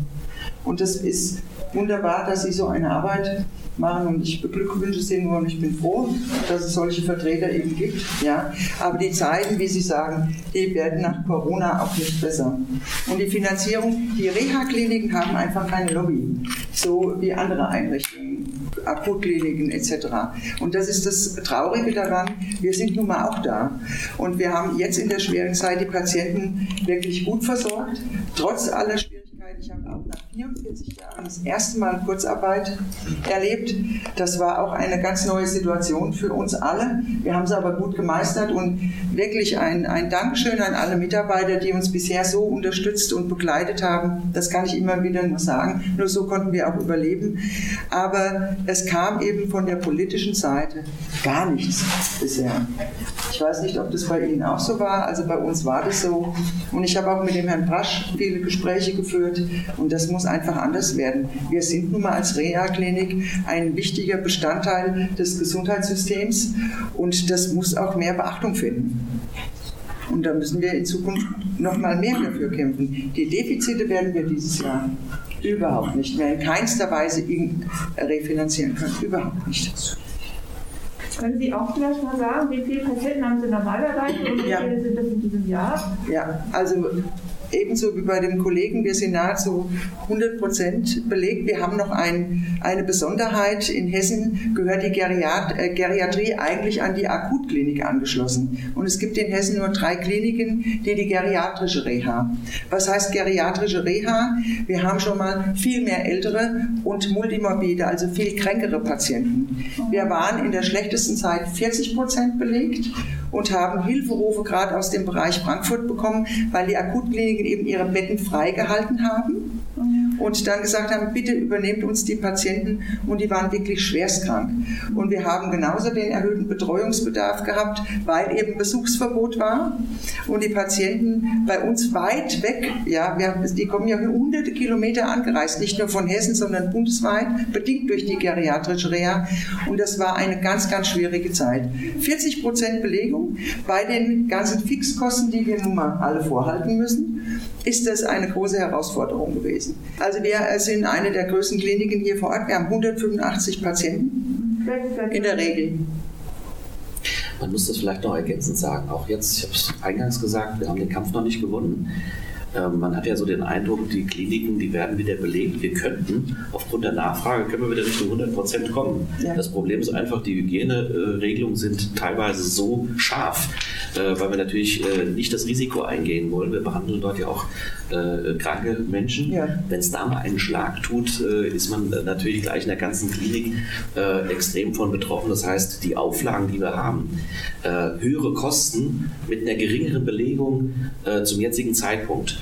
Und das ist wunderbar, dass Sie so eine Arbeit machen und ich beglückwünsche Sie nur und ich bin froh, dass es solche Vertreter eben gibt. Ja. Aber die Zeiten, wie Sie sagen, die werden nach Corona auch nicht besser. Und die Finanzierung, die Reha-Kliniken haben einfach keine Lobby, so wie andere Einrichtungen. Akutkliniken etc. Und das ist das Traurige daran, wir sind nun mal auch da. Und wir haben jetzt in der schweren Zeit die Patienten wirklich gut versorgt, trotz aller Schwierigkeiten ich habe auch nach 44 Jahren das erste Mal Kurzarbeit erlebt. Das war auch eine ganz neue Situation für uns alle. Wir haben es aber gut gemeistert und wirklich ein, ein Dankeschön an alle Mitarbeiter, die uns bisher so unterstützt und begleitet haben. Das kann ich immer wieder nur sagen. Nur so konnten wir auch überleben. Aber es kam eben von der politischen Seite gar nichts bisher. Ich weiß nicht, ob das bei Ihnen auch so war. Also bei uns war das so. Und ich habe auch mit dem Herrn Brasch viele Gespräche geführt. Und das muss einfach anders werden. Wir sind nun mal als Reha-Klinik ein wichtiger Bestandteil des Gesundheitssystems und das muss auch mehr Beachtung finden. Und da müssen wir in Zukunft noch mal mehr dafür kämpfen. Die Defizite werden wir dieses Jahr überhaupt nicht mehr in keinster Weise refinanzieren können. Überhaupt nicht. Können Sie auch vielleicht mal sagen, wie viele Patienten haben Sie normalerweise und wie ja. viele sind das in diesem Jahr? Ja, also ebenso wie bei dem Kollegen, wir sind nahezu 100 Prozent belegt. Wir haben noch ein, eine Besonderheit. In Hessen gehört die Geriat äh, Geriatrie eigentlich an die Akutklinik angeschlossen. Und es gibt in Hessen nur drei Kliniken, die die geriatrische Reha. Was heißt geriatrische Reha? Wir haben schon mal viel mehr ältere und multimorbide, also viel kränkere Patienten. Wir waren in der schlechtesten Zeit 40 Prozent belegt und haben Hilferufe gerade aus dem Bereich Frankfurt bekommen, weil die Akutkliniken eben ihre Betten freigehalten haben und dann gesagt haben, bitte übernehmt uns die Patienten und die waren wirklich schwerstkrank. Und wir haben genauso den erhöhten Betreuungsbedarf gehabt, weil eben Besuchsverbot war und die Patienten bei uns weit weg, ja, wir, die kommen ja hunderte Kilometer angereist, nicht nur von Hessen, sondern bundesweit, bedingt durch die geriatrische Reha und das war eine ganz, ganz schwierige Zeit. 40 Prozent Belegung bei den ganzen Fixkosten, die wir nun mal alle vorhalten müssen, ist das eine große Herausforderung gewesen. Also wir sind eine der größten Kliniken hier vor Ort. Wir haben 185 Patienten in der Regel. Man muss das vielleicht noch ergänzend sagen. Auch jetzt, ich habe es eingangs gesagt, wir haben den Kampf noch nicht gewonnen. Ähm, man hat ja so den Eindruck, die Kliniken, die werden wieder belegt. Wir könnten, aufgrund der Nachfrage, können wir wieder Richtung 100 Prozent kommen. Ja. Das Problem ist einfach, die Hygieneregelungen sind teilweise so scharf, äh, weil wir natürlich äh, nicht das Risiko eingehen wollen. Wir behandeln dort ja auch äh, kranke Menschen. Ja. Wenn es da mal einen Schlag tut, ist man natürlich gleich in der ganzen Klinik extrem von betroffen. Das heißt, die Auflagen, die wir haben, höhere Kosten mit einer geringeren Belegung zum jetzigen Zeitpunkt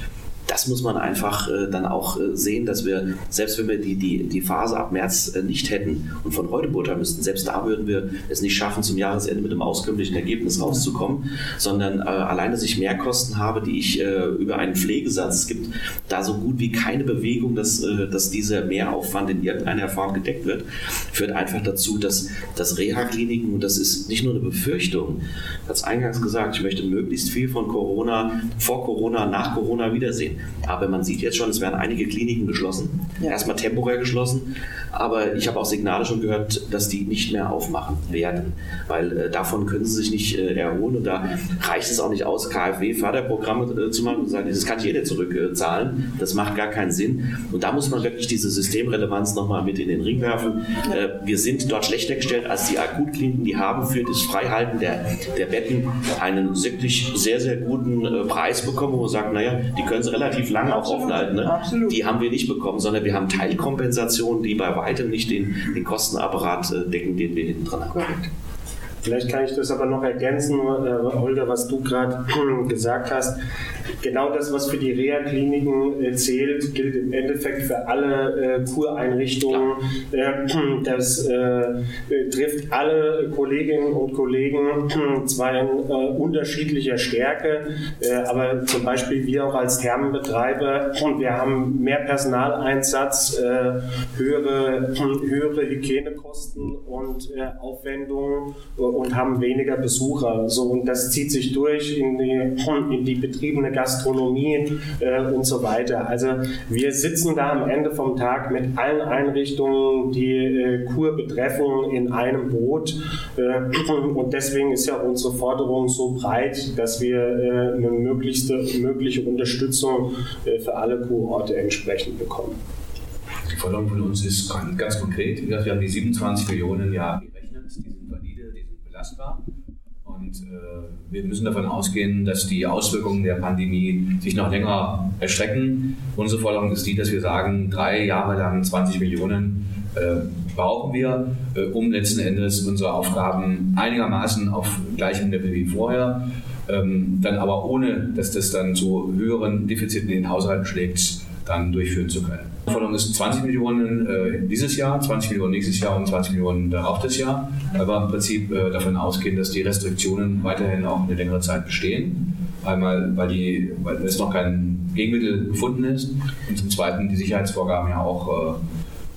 das muss man einfach äh, dann auch äh, sehen, dass wir, selbst wenn wir die, die, die Phase ab März äh, nicht hätten und von heute beurteilen müssten, selbst da würden wir es nicht schaffen, zum Jahresende mit einem auskömmlichen Ergebnis rauszukommen, sondern allein, dass ich Mehrkosten habe, die ich über einen Pflegesatz, es gibt da so gut wie keine Bewegung, dass, dass dieser Mehraufwand in irgendeiner Form gedeckt wird, führt einfach dazu, dass, dass Reha-Kliniken, und das ist nicht nur eine Befürchtung, als eingangs gesagt, ich möchte möglichst viel von Corona, vor Corona, nach Corona wiedersehen. Aber man sieht jetzt schon, es werden einige Kliniken geschlossen. Ja. Erstmal temporär geschlossen. Aber ich habe auch Signale schon gehört, dass die nicht mehr aufmachen werden. Weil äh, davon können sie sich nicht äh, erholen. Und da reicht es auch nicht aus, KfW-Förderprogramme äh, zu machen und sagen, das kann jeder zurückzahlen. das macht gar keinen Sinn. Und da muss man wirklich diese Systemrelevanz nochmal mit in den Ring werfen. Äh, wir sind dort schlechter gestellt als die Akutkliniken. Die haben für das Freihalten der, der Betten einen wirklich sehr, sehr guten äh, Preis bekommen, wo man sagt, naja, die können sie relativ relativ lange auch offen halten. Ne? Die haben wir nicht bekommen, sondern wir haben Teilkompensationen, die bei weitem nicht den, den Kostenapparat äh, decken, den wir hinten dran haben. Correct. Vielleicht kann ich das aber noch ergänzen, äh, Olga, was du gerade gesagt hast. Genau das, was für die Reha-Kliniken äh, zählt, gilt im Endeffekt für alle äh, Kureinrichtungen. Äh, das äh, trifft alle Kolleginnen und Kollegen zwar in äh, unterschiedlicher Stärke, aber zum Beispiel wir auch als Thermenbetreiber, wir haben mehr Personaleinsatz, höhere, höhere Hygienekosten und Aufwendungen und haben weniger Besucher. So, und das zieht sich durch in die, in die betriebene Gastronomie äh, und so weiter. Also wir sitzen da am Ende vom Tag mit allen Einrichtungen, die äh, Kur betreffen, in einem Boot. Äh, und deswegen ist ja unsere Forderung so breit, dass wir äh, eine möglichste, mögliche Unterstützung äh, für alle Kurorte entsprechend bekommen. Die Forderung von uns ist ganz konkret. Wir haben die 27 Millionen ja belastbar. Und äh, wir müssen davon ausgehen, dass die Auswirkungen der Pandemie sich noch länger erstrecken. Unsere Forderung ist die, dass wir sagen, drei Jahre lang 20 Millionen äh, brauchen wir, äh, um letzten Endes unsere Aufgaben einigermaßen auf gleichem Level wie vorher, ähm, dann aber ohne, dass das dann zu höheren Defiziten in den Haushalten schlägt, dann durchführen zu können. Die Forderung ist 20 Millionen äh, dieses Jahr, 20 Millionen nächstes Jahr und 20 Millionen darauf das Jahr, wir im Prinzip äh, davon ausgehen, dass die Restriktionen weiterhin auch eine längere Zeit bestehen. Einmal, weil, die, weil es noch kein Gegenmittel gefunden ist und zum Zweiten die Sicherheitsvorgaben ja auch äh,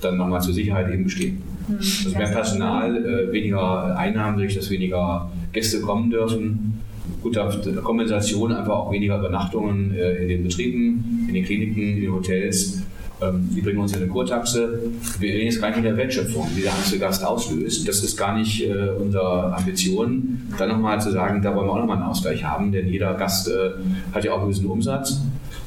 dann nochmal zur Sicherheit eben bestehen. Hm. Also mehr Personal, weniger Einnahmen, durch dass weniger Gäste kommen dürfen guter Kompensation einfach auch weniger Übernachtungen in den Betrieben, in den Kliniken, in den Hotels. Ähm, die bringen uns eine Kurtaxe. Wir reden jetzt gar nicht in der Wertschöpfung, die der einzelne Gast auslöst. Das ist gar nicht äh, unsere Ambition. Dann nochmal zu sagen, da wollen wir auch nochmal einen Ausgleich haben, denn jeder Gast äh, hat ja auch einen gewissen Umsatz.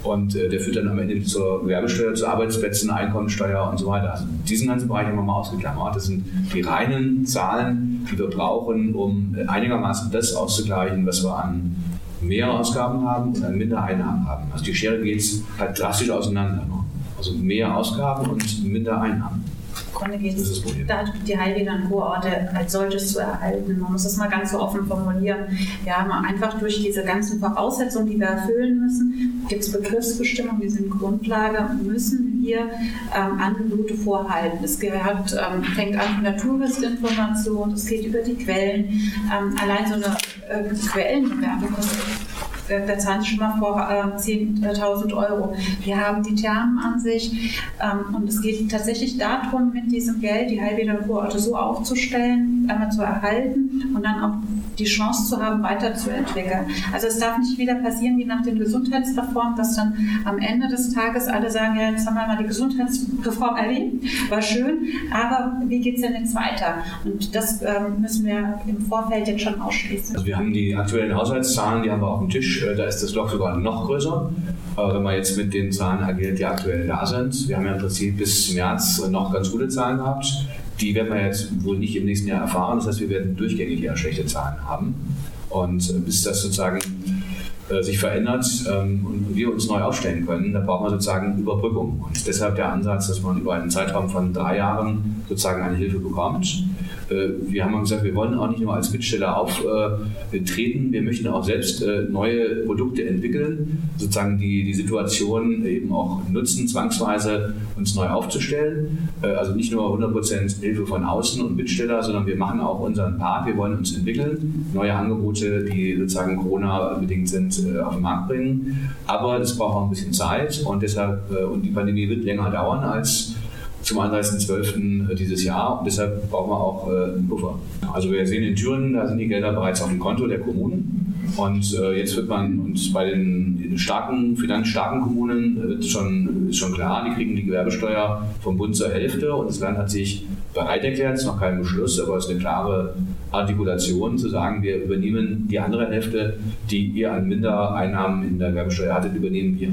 Und äh, der führt dann am Ende zur Gewerbesteuer, zu Arbeitsplätzen, Einkommensteuer und so weiter. Also diesen ganzen Bereich haben wir mal ausgeklammert. Das sind die reinen Zahlen, die wir brauchen, um einigermaßen das auszugleichen, was wir an mehr Ausgaben haben und an minder Einnahmen haben. Also die Schere geht halt drastisch auseinander. Ne? Also mehr Ausgaben und minder Einnahmen. Grunde geht es darum, die Heilwege und Kurorte als solches zu erhalten. Man muss das mal ganz so offen formulieren. Wir haben einfach durch diese ganzen Voraussetzungen, die wir erfüllen müssen, gibt es Begriffsbestimmungen, die sind Grundlage, müssen wir ähm, Angebote vorhalten. Es gehört, ähm, fängt an von Naturwissinformation, es geht über die Quellen. Ähm, allein so eine äh, Quellenbewerbung kostet da zahlen schon mal vor äh, 10.000 Euro. Wir haben die Thermen an sich ähm, und es geht tatsächlich darum, mit diesem Geld die Heilbäder Kurorte so aufzustellen, einmal zu erhalten und dann auch die Chance zu haben, weiterzuentwickeln. Also es darf nicht wieder passieren wie nach den Gesundheitsreformen, dass dann am Ende des Tages alle sagen, ja, jetzt haben wir mal die Gesundheitsreform erlebt, war schön, aber wie geht es denn jetzt weiter? Und das ähm, müssen wir im Vorfeld jetzt schon ausschließen. Also wir haben die aktuellen Haushaltszahlen, die haben wir auf dem Tisch, äh, da ist das Loch sogar noch größer. Aber wenn man jetzt mit den Zahlen agiert, die aktuell da sind, wir haben ja im Prinzip bis März noch ganz gute Zahlen gehabt. Die werden wir jetzt wohl nicht im nächsten Jahr erfahren. Das heißt, wir werden durchgängig eher schlechte Zahlen haben. Und äh, bis das sozusagen äh, sich verändert ähm, und wir uns neu aufstellen können, da braucht man sozusagen Überbrückung. Und deshalb der Ansatz, dass man über einen Zeitraum von drei Jahren sozusagen eine Hilfe bekommt. Äh, wir haben gesagt, wir wollen auch nicht nur als Bittsteller auftreten, wir möchten auch selbst neue Produkte entwickeln, sozusagen die, die Situation eben auch nutzen, zwangsweise uns neu aufzustellen. Also nicht nur 100% Hilfe von außen und Bittsteller, sondern wir machen auch unseren Part, wir wollen uns entwickeln, neue Angebote, die sozusagen Corona-bedingt sind, auf den Markt bringen. Aber das braucht auch ein bisschen Zeit und deshalb, und die Pandemie wird länger dauern als zum 31.12. dieses Jahr und deshalb brauchen wir auch einen Puffer. Also wir sehen in Thüringen, da sind die Gelder bereits auf dem Konto der Kommunen und jetzt wird man uns bei den starken, finanzstarken Kommunen schon, ist schon klar, die kriegen die Gewerbesteuer vom Bund zur Hälfte und das Land hat sich bereit erklärt, es ist noch kein Beschluss, aber es ist eine klare Artikulation zu sagen, wir übernehmen die andere Hälfte, die ihr an Mindereinnahmen in der Gewerbesteuer hattet, übernehmen wir.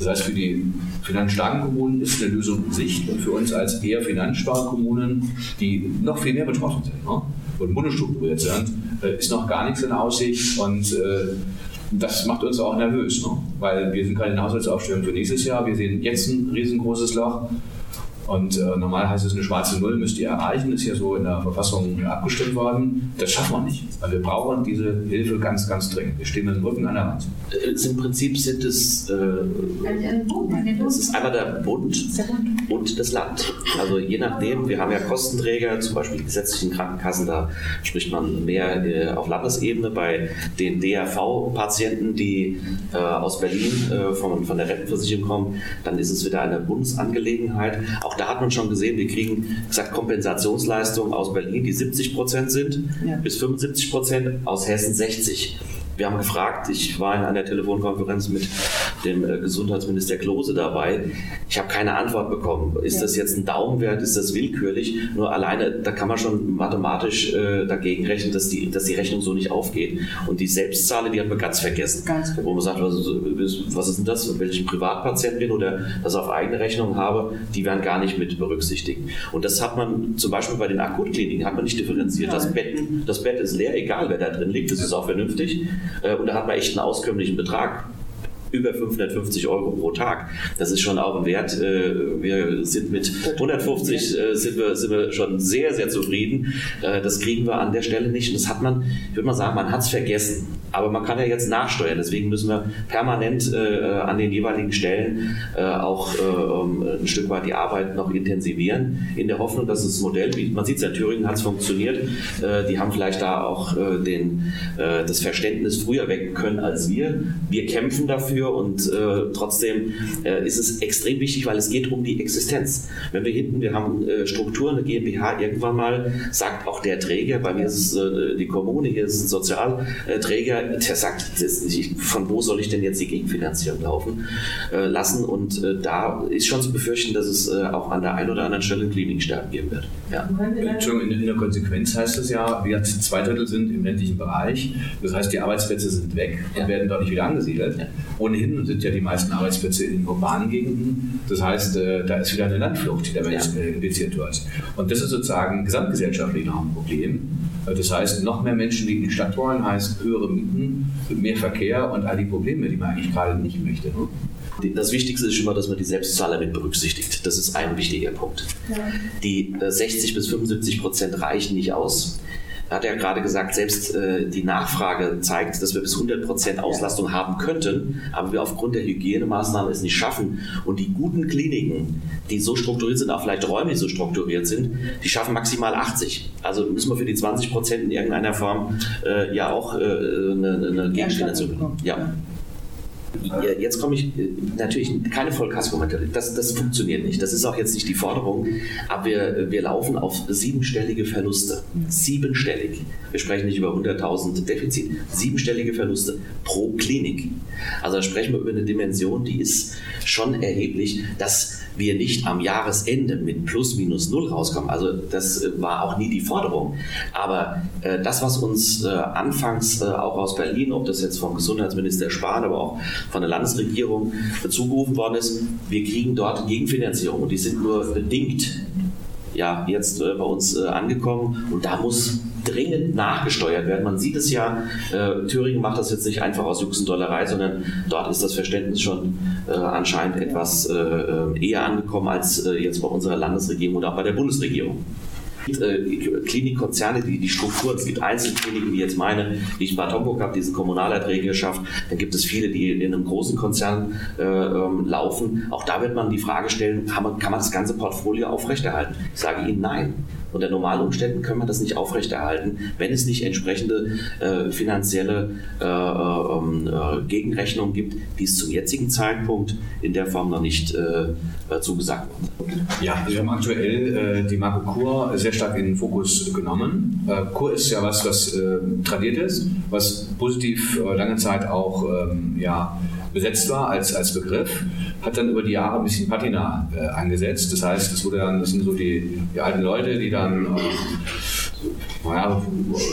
Das heißt, für die finanzstarken Kommunen ist eine Lösung in Sicht und für uns als eher finanzstarke Kommunen, die noch viel mehr betroffen sind ne? und monostrukturiert sind, ist noch gar nichts in Aussicht und äh, das macht uns auch nervös, ne? weil wir sind in Haushaltsaufstellung für nächstes Jahr. Wir sehen jetzt ein riesengroßes Loch. Und äh, normal heißt es, eine schwarze Null müsst ihr erreichen, ist ja so in der Verfassung abgestimmt worden. Das schaffen wir nicht, weil wir brauchen diese Hilfe ganz, ganz dringend. Wir stehen mit dem Rücken an der Wand. Im Prinzip sind es, äh, es ist einmal der Bund und das Land. Also je nachdem, wir haben ja Kostenträger, zum Beispiel die gesetzlichen Krankenkassen, da spricht man mehr äh, auf Landesebene. Bei den DRV-Patienten, die äh, aus Berlin äh, von, von der Rentenversicherung kommen, dann ist es wieder eine Bundesangelegenheit. Auch da hat man schon gesehen, wir kriegen gesagt Kompensationsleistungen aus Berlin, die 70 Prozent sind, ja. bis 75 Prozent, aus Hessen 60 wir haben gefragt, ich war in einer Telefonkonferenz mit dem Gesundheitsminister Klose dabei. Ich habe keine Antwort bekommen. Ist ja. das jetzt ein Daumenwert? Ist das willkürlich? Nur alleine, da kann man schon mathematisch äh, dagegen rechnen, dass die, dass die Rechnung so nicht aufgeht. Und die Selbstzahle, die hat man ganz vergessen. Ganz Wo man sagt, was, was ist denn das? Wenn ich ein Privatpatient bin oder das auf eigene Rechnung habe, die werden gar nicht mit berücksichtigt. Und das hat man zum Beispiel bei den Akutkliniken hat man nicht differenziert. Das, Betten, das Bett ist leer, egal wer da drin liegt, das ist auch vernünftig. Äh, und da hat man echt einen auskömmlichen Betrag über 550 Euro pro Tag. Das ist schon auch ein Wert. Äh, wir sind mit 150 äh, sind wir, sind wir schon sehr, sehr zufrieden. Das kriegen wir an der Stelle nicht. Und das hat man, ich würde mal sagen, man hat es vergessen. Aber man kann ja jetzt nachsteuern. Deswegen müssen wir permanent äh, an den jeweiligen Stellen äh, auch äh, ein Stück weit die Arbeit noch intensivieren, in der Hoffnung, dass das Modell, man sieht es ja in Thüringen hat es funktioniert, äh, die haben vielleicht da auch äh, den, äh, das Verständnis früher wecken können als wir. Wir kämpfen dafür und trotzdem ist es extrem wichtig, weil es geht um die Existenz. Wenn wir hinten, wir haben Strukturen, eine GmbH irgendwann mal, sagt auch der Träger, bei mir ist es die Kommune, hier ist es ein Sozialträger, der sagt, das, ich, von wo soll ich denn jetzt die Gegenfinanzierung laufen äh, lassen? Und äh, da ist schon zu befürchten, dass es äh, auch an der einen oder anderen Stelle Kliniksterben geben wird. Ja. In, in der Konsequenz heißt es ja, wir zwei Drittel sind im ländlichen Bereich. Das heißt, die Arbeitsplätze sind weg und ja. werden dort nicht wieder angesiedelt. Ja. Ohnehin sind ja die meisten Arbeitsplätze in urbanen Gegenden. Das heißt, äh, da ist wieder eine Landflucht, die damit ja. impliziert wird. Und das ist sozusagen gesamtgesellschaftlich noch ein Problem. Das heißt, noch mehr Menschen, die in die Stadt wollen, heißt höhere Mieten, mehr Verkehr und all die Probleme, die man eigentlich gerade nicht möchte. Ne? Das Wichtigste ist schon mal, dass man die Selbstzahler mit berücksichtigt. Das ist ein wichtiger Punkt. Ja. Die 60 äh, bis 75 Prozent reichen nicht aus hat er gerade gesagt, selbst äh, die Nachfrage zeigt, dass wir bis 100 Prozent Auslastung haben könnten, aber wir aufgrund der Hygienemaßnahmen es nicht schaffen. Und die guten Kliniken, die so strukturiert sind, auch vielleicht räumlich so strukturiert sind, die schaffen maximal 80. Also müssen wir für die 20 Prozent in irgendeiner Form äh, ja auch äh, eine, eine Gegenfinanzierung. Ja. Jetzt komme ich natürlich keine Vollkaskomentalität. Das, das funktioniert nicht. Das ist auch jetzt nicht die Forderung. Aber wir, wir laufen auf siebenstellige Verluste. Siebenstellig. Wir sprechen nicht über 100.000 Defizit. Siebenstellige Verluste pro Klinik. Also da sprechen wir über eine Dimension, die ist schon erheblich, dass wir nicht am Jahresende mit plus minus null rauskommen. Also das war auch nie die Forderung. Aber äh, das, was uns äh, anfangs äh, auch aus Berlin, ob das jetzt vom Gesundheitsminister Spahn, aber auch von der Landesregierung zugerufen worden ist, wir kriegen dort Gegenfinanzierung und die sind nur bedingt ja, jetzt äh, bei uns äh, angekommen und da muss dringend nachgesteuert werden. Man sieht es ja, äh, Thüringen macht das jetzt nicht einfach aus Juxendollerei, sondern dort ist das Verständnis schon äh, anscheinend etwas äh, äh eher angekommen als jetzt bei unserer Landesregierung oder auch bei der Bundesregierung. Äh, Klinikkonzerne, die die Strukturen, es gibt Einzelkliniken, wie jetzt meine, die ich in Bad Homburg habe, diese Kommunalerträge geschafft. Dann gibt es viele, die in einem großen Konzern äh, ähm, laufen. Auch da wird man die Frage stellen, kann man, kann man das ganze Portfolio aufrechterhalten? Ich sage Ihnen nein. Unter normalen Umständen können wir das nicht aufrechterhalten, wenn es nicht entsprechende äh, finanzielle äh, ähm, äh, Gegenrechnungen gibt, die es zum jetzigen Zeitpunkt in der Form noch nicht äh, äh, zugesagt wird. Ja, wir haben aktuell äh, die Marke Kur sehr stark in den Fokus genommen. Kur ist ja was, was tradiert ist, was positiv lange Zeit auch ähm, ja, besetzt war als, als Begriff, hat dann über die Jahre ein bisschen Patina äh, angesetzt. Das heißt, das wurde dann, das sind so die, die alten Leute, die dann äh, naja,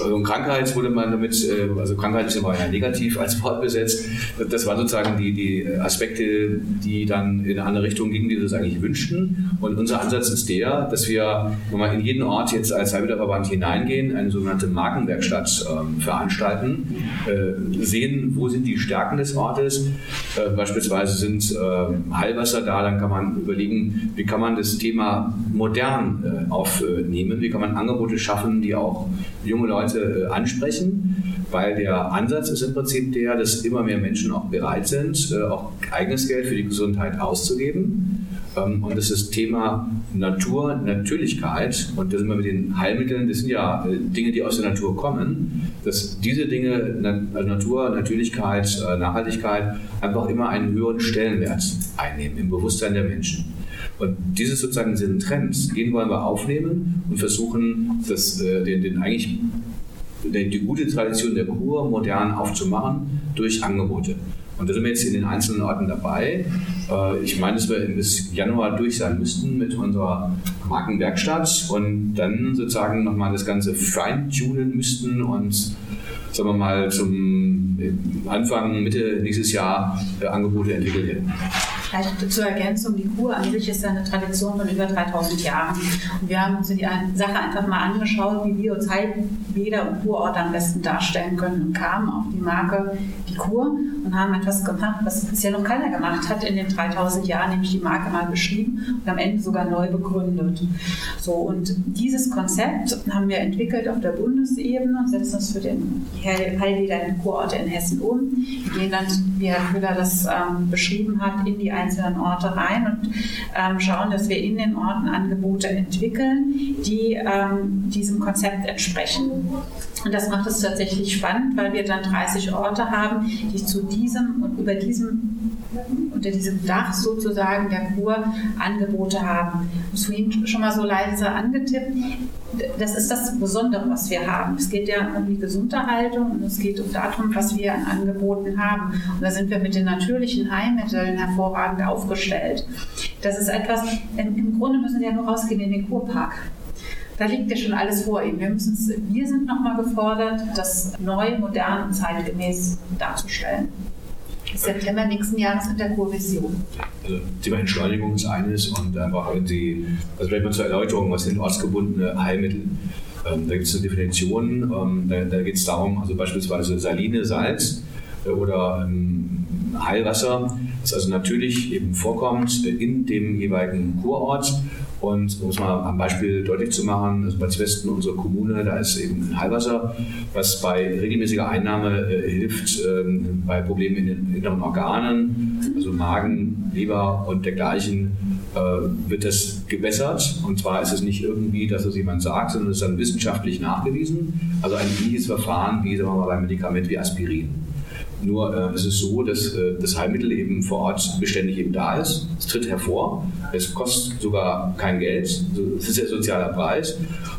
also Krankheit wurde man damit, äh, also Krankheit ist immer ja negativ als Wort besetzt. Das waren sozusagen die, die Aspekte, die dann in eine andere Richtung gingen, die wir uns eigentlich wünschten. Und unser Ansatz ist der, dass wir nochmal in jeden Ort jetzt als Heilmittelverband hineingehen, eine sogenannte Markenwerkstatt ähm, veranstalten, äh, sehen, wo sind die Stärken des Ortes. Äh, beispielsweise sind äh, Heilwasser da, dann kann man überlegen, wie kann man das Thema modern äh, aufnehmen, wie kann man Angebote schaffen, die auch junge Leute äh, ansprechen, weil der Ansatz ist im Prinzip der, dass immer mehr Menschen auch bereit sind, äh, auch eigenes Geld für die Gesundheit auszugeben. Ähm, und das ist Thema Natur, Natürlichkeit. Und da sind wir mit den Heilmitteln, das sind ja äh, Dinge, die aus der Natur kommen, dass diese Dinge, also Natur, Natürlichkeit, Nachhaltigkeit, einfach immer einen höheren Stellenwert einnehmen im Bewusstsein der Menschen. Und dieses sozusagen diesen Trend, den wollen wir aufnehmen und versuchen, das, äh, den, den eigentlich die, die gute Tradition der Kur modern aufzumachen durch Angebote. Und da sind wir jetzt in den einzelnen Orten dabei. Äh, ich meine, dass wir bis Januar durch sein müssten mit unserer Markenwerkstatt und dann sozusagen nochmal das Ganze feintunen müssten und sagen wir mal zum Anfang, Mitte nächstes Jahr äh, Angebote entwickelt hätten. Vielleicht zur Ergänzung, die Kur an sich ist ja eine Tradition von über 3000 Jahren. Und wir haben uns die Sache einfach mal angeschaut, wie wir uns Heilbäder und Kurorte am besten darstellen können und kamen auf die Marke die Kur und haben etwas gemacht, was bisher noch keiner gemacht hat in den 3000 Jahren, nämlich die Marke mal beschrieben und am Ende sogar neu begründet. So, und dieses Konzept haben wir entwickelt auf der Bundesebene und setzen es für den Heilbäder in Kurorte in Hessen um. Wir gehen dann, wie Herr Köhler das ähm, beschrieben hat, in die einzelnen Orte rein und ähm, schauen, dass wir in den Orten Angebote entwickeln, die ähm, diesem Konzept entsprechen. Und das macht es tatsächlich spannend, weil wir dann 30 Orte haben, die zu diesem und über diesem unter diesem Dach sozusagen der Kur Angebote haben. Habe vorhin schon mal so leise angetippt. Das ist das Besondere, was wir haben. Es geht ja um die Gesunderhaltung und es geht um darum, was wir an Angeboten haben. Und da sind wir mit den natürlichen Heilmitteln hervorragend aufgestellt. Das ist etwas, im Grunde müssen Sie ja nur rausgehen in den Kurpark. Da liegt ja schon alles vor Ihnen. Wir, wir sind nochmal gefordert, das neu, modern und zeitgemäß darzustellen. September nächsten Jahres in der Kurvision. Also Thema Entschleunigung ist eines und einfach, wenn Sie, also vielleicht mal zur Erläuterung, was sind ortsgebundene Heilmittel? Ähm, da gibt es eine Definition, ähm, da, da geht es darum, also beispielsweise Saline, Salz äh, oder ähm, Heilwasser, das also natürlich eben vorkommt in dem jeweiligen Kurort und um es mal am Beispiel deutlich zu machen, also bei Zwesten, unsere Kommune, da ist eben ein Heilwasser, was bei regelmäßiger Einnahme äh, hilft ähm, bei Problemen in den inneren Organen, also Magen, Leber und dergleichen, äh, wird das gebessert. Und zwar ist es nicht irgendwie, dass es jemand sagt, sondern es ist dann wissenschaftlich nachgewiesen. Also ein ähnliches Verfahren wie sagen wir mal, beim Medikament wie Aspirin. Nur äh, es ist so, dass äh, das Heilmittel eben vor Ort beständig eben da ist. Es tritt hervor. Es kostet sogar kein Geld. Es ist ja sozialer Preis.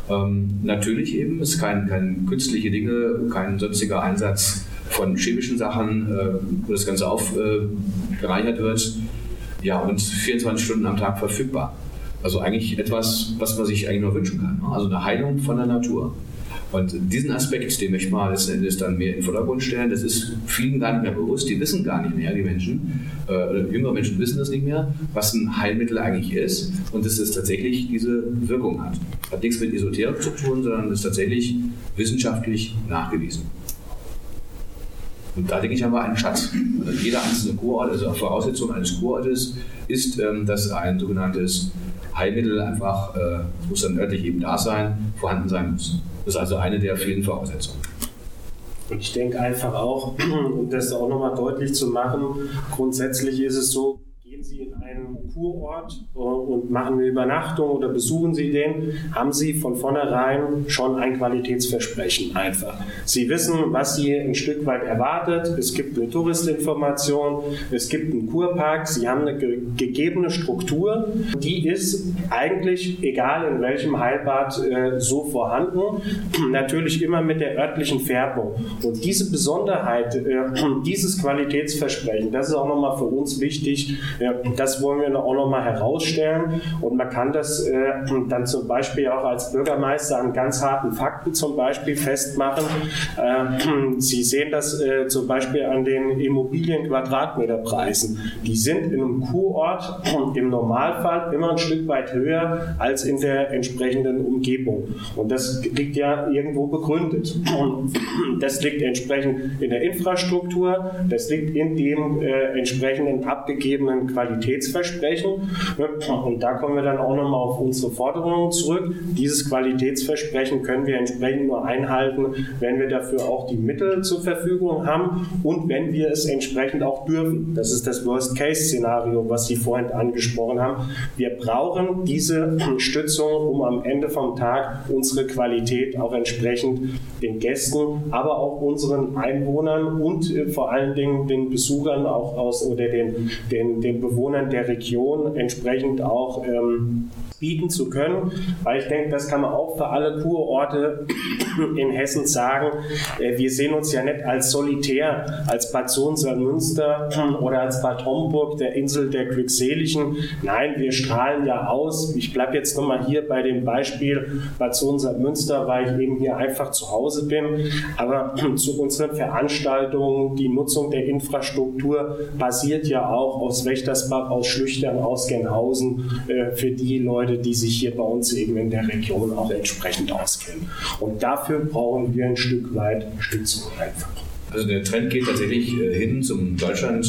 Ähm, natürlich eben, es ist kein, kein künstliche Dinge, kein sonstiger Einsatz von chemischen Sachen, äh, wo das Ganze aufgereichert wird. Ja, und 24 Stunden am Tag verfügbar. Also eigentlich etwas, was man sich eigentlich nur wünschen kann. Ne? Also eine Heilung von der Natur. Und diesen Aspekt, den möchte man letzten Endes dann mehr in den Vordergrund stellen. Das ist vielen gar nicht mehr bewusst. Die wissen gar nicht mehr, die Menschen, äh, jüngere Menschen wissen das nicht mehr, was ein Heilmittel eigentlich ist und dass es tatsächlich diese Wirkung hat. Hat nichts mit Esoterik zu tun, sondern ist tatsächlich wissenschaftlich nachgewiesen. Und da denke ich, haben wir einen Schatz. Also jeder einzelne Kurort, also Voraussetzung eines Kurortes, ist, ähm, dass ein sogenanntes Heilmittel einfach, äh, muss dann örtlich eben da sein, vorhanden sein muss. Das ist also eine der vielen Voraussetzungen. Und ich denke einfach auch, um das auch nochmal deutlich zu machen, grundsätzlich ist es so, gehen Sie in Kurort äh, und machen eine Übernachtung oder besuchen Sie den, haben Sie von vornherein schon ein Qualitätsversprechen einfach. Sie wissen, was Sie ein Stück weit erwartet. Es gibt eine Touristinformation, es gibt einen Kurpark, Sie haben eine ge gegebene Struktur, die ist eigentlich, egal in welchem Heilbad, äh, so vorhanden. Natürlich immer mit der örtlichen Färbung. Und diese Besonderheit, äh, dieses Qualitätsversprechen, das ist auch nochmal für uns wichtig, das wollen wir auch nochmal herausstellen. Und man kann das äh, dann zum Beispiel auch als Bürgermeister an ganz harten Fakten zum Beispiel festmachen. Äh, Sie sehen das äh, zum Beispiel an den Immobilien-Quadratmeterpreisen. Die sind in einem Kurort im Normalfall immer ein Stück weit höher als in der entsprechenden Umgebung. Und das liegt ja irgendwo begründet. Und das liegt entsprechend in der Infrastruktur, das liegt in dem äh, entsprechenden abgegebenen Qualitätsversprechen. Und da kommen wir dann auch nochmal auf unsere Forderungen zurück. Dieses Qualitätsversprechen können wir entsprechend nur einhalten, wenn wir dafür auch die Mittel zur Verfügung haben und wenn wir es entsprechend auch dürfen. Das ist das Worst-Case-Szenario, was Sie vorhin angesprochen haben. Wir brauchen diese Stützung, um am Ende vom Tag unsere Qualität auch entsprechend den Gästen, aber auch unseren Einwohnern und äh, vor allen Dingen den Besuchern auch aus oder den, den, den Bewohnern der Region entsprechend auch ähm, bieten zu können, weil ich denke, das kann man auch für alle Kurorte in Hessen sagen. Äh, wir sehen uns ja nicht als solitär, als Bad Sohn-Münster oder als Bad Homburg, der Insel der Glückseligen. Nein, wir strahlen ja aus. Ich bleibe jetzt nochmal hier bei dem Beispiel Bad Sohn-Münster, weil ich eben hier einfach zu Hause bin. Aber zu unseren Veranstaltungen, die Nutzung der Infrastruktur basiert ja auch aus Wächtersbach, aus Schlüchtern, aus Genhausen äh, für die Leute, die sich hier bei uns eben in der Region auch entsprechend auskennen. Und dafür brauchen wir ein Stück weit Stützung einfach. Also der Trend geht tatsächlich äh, hin zum Deutschland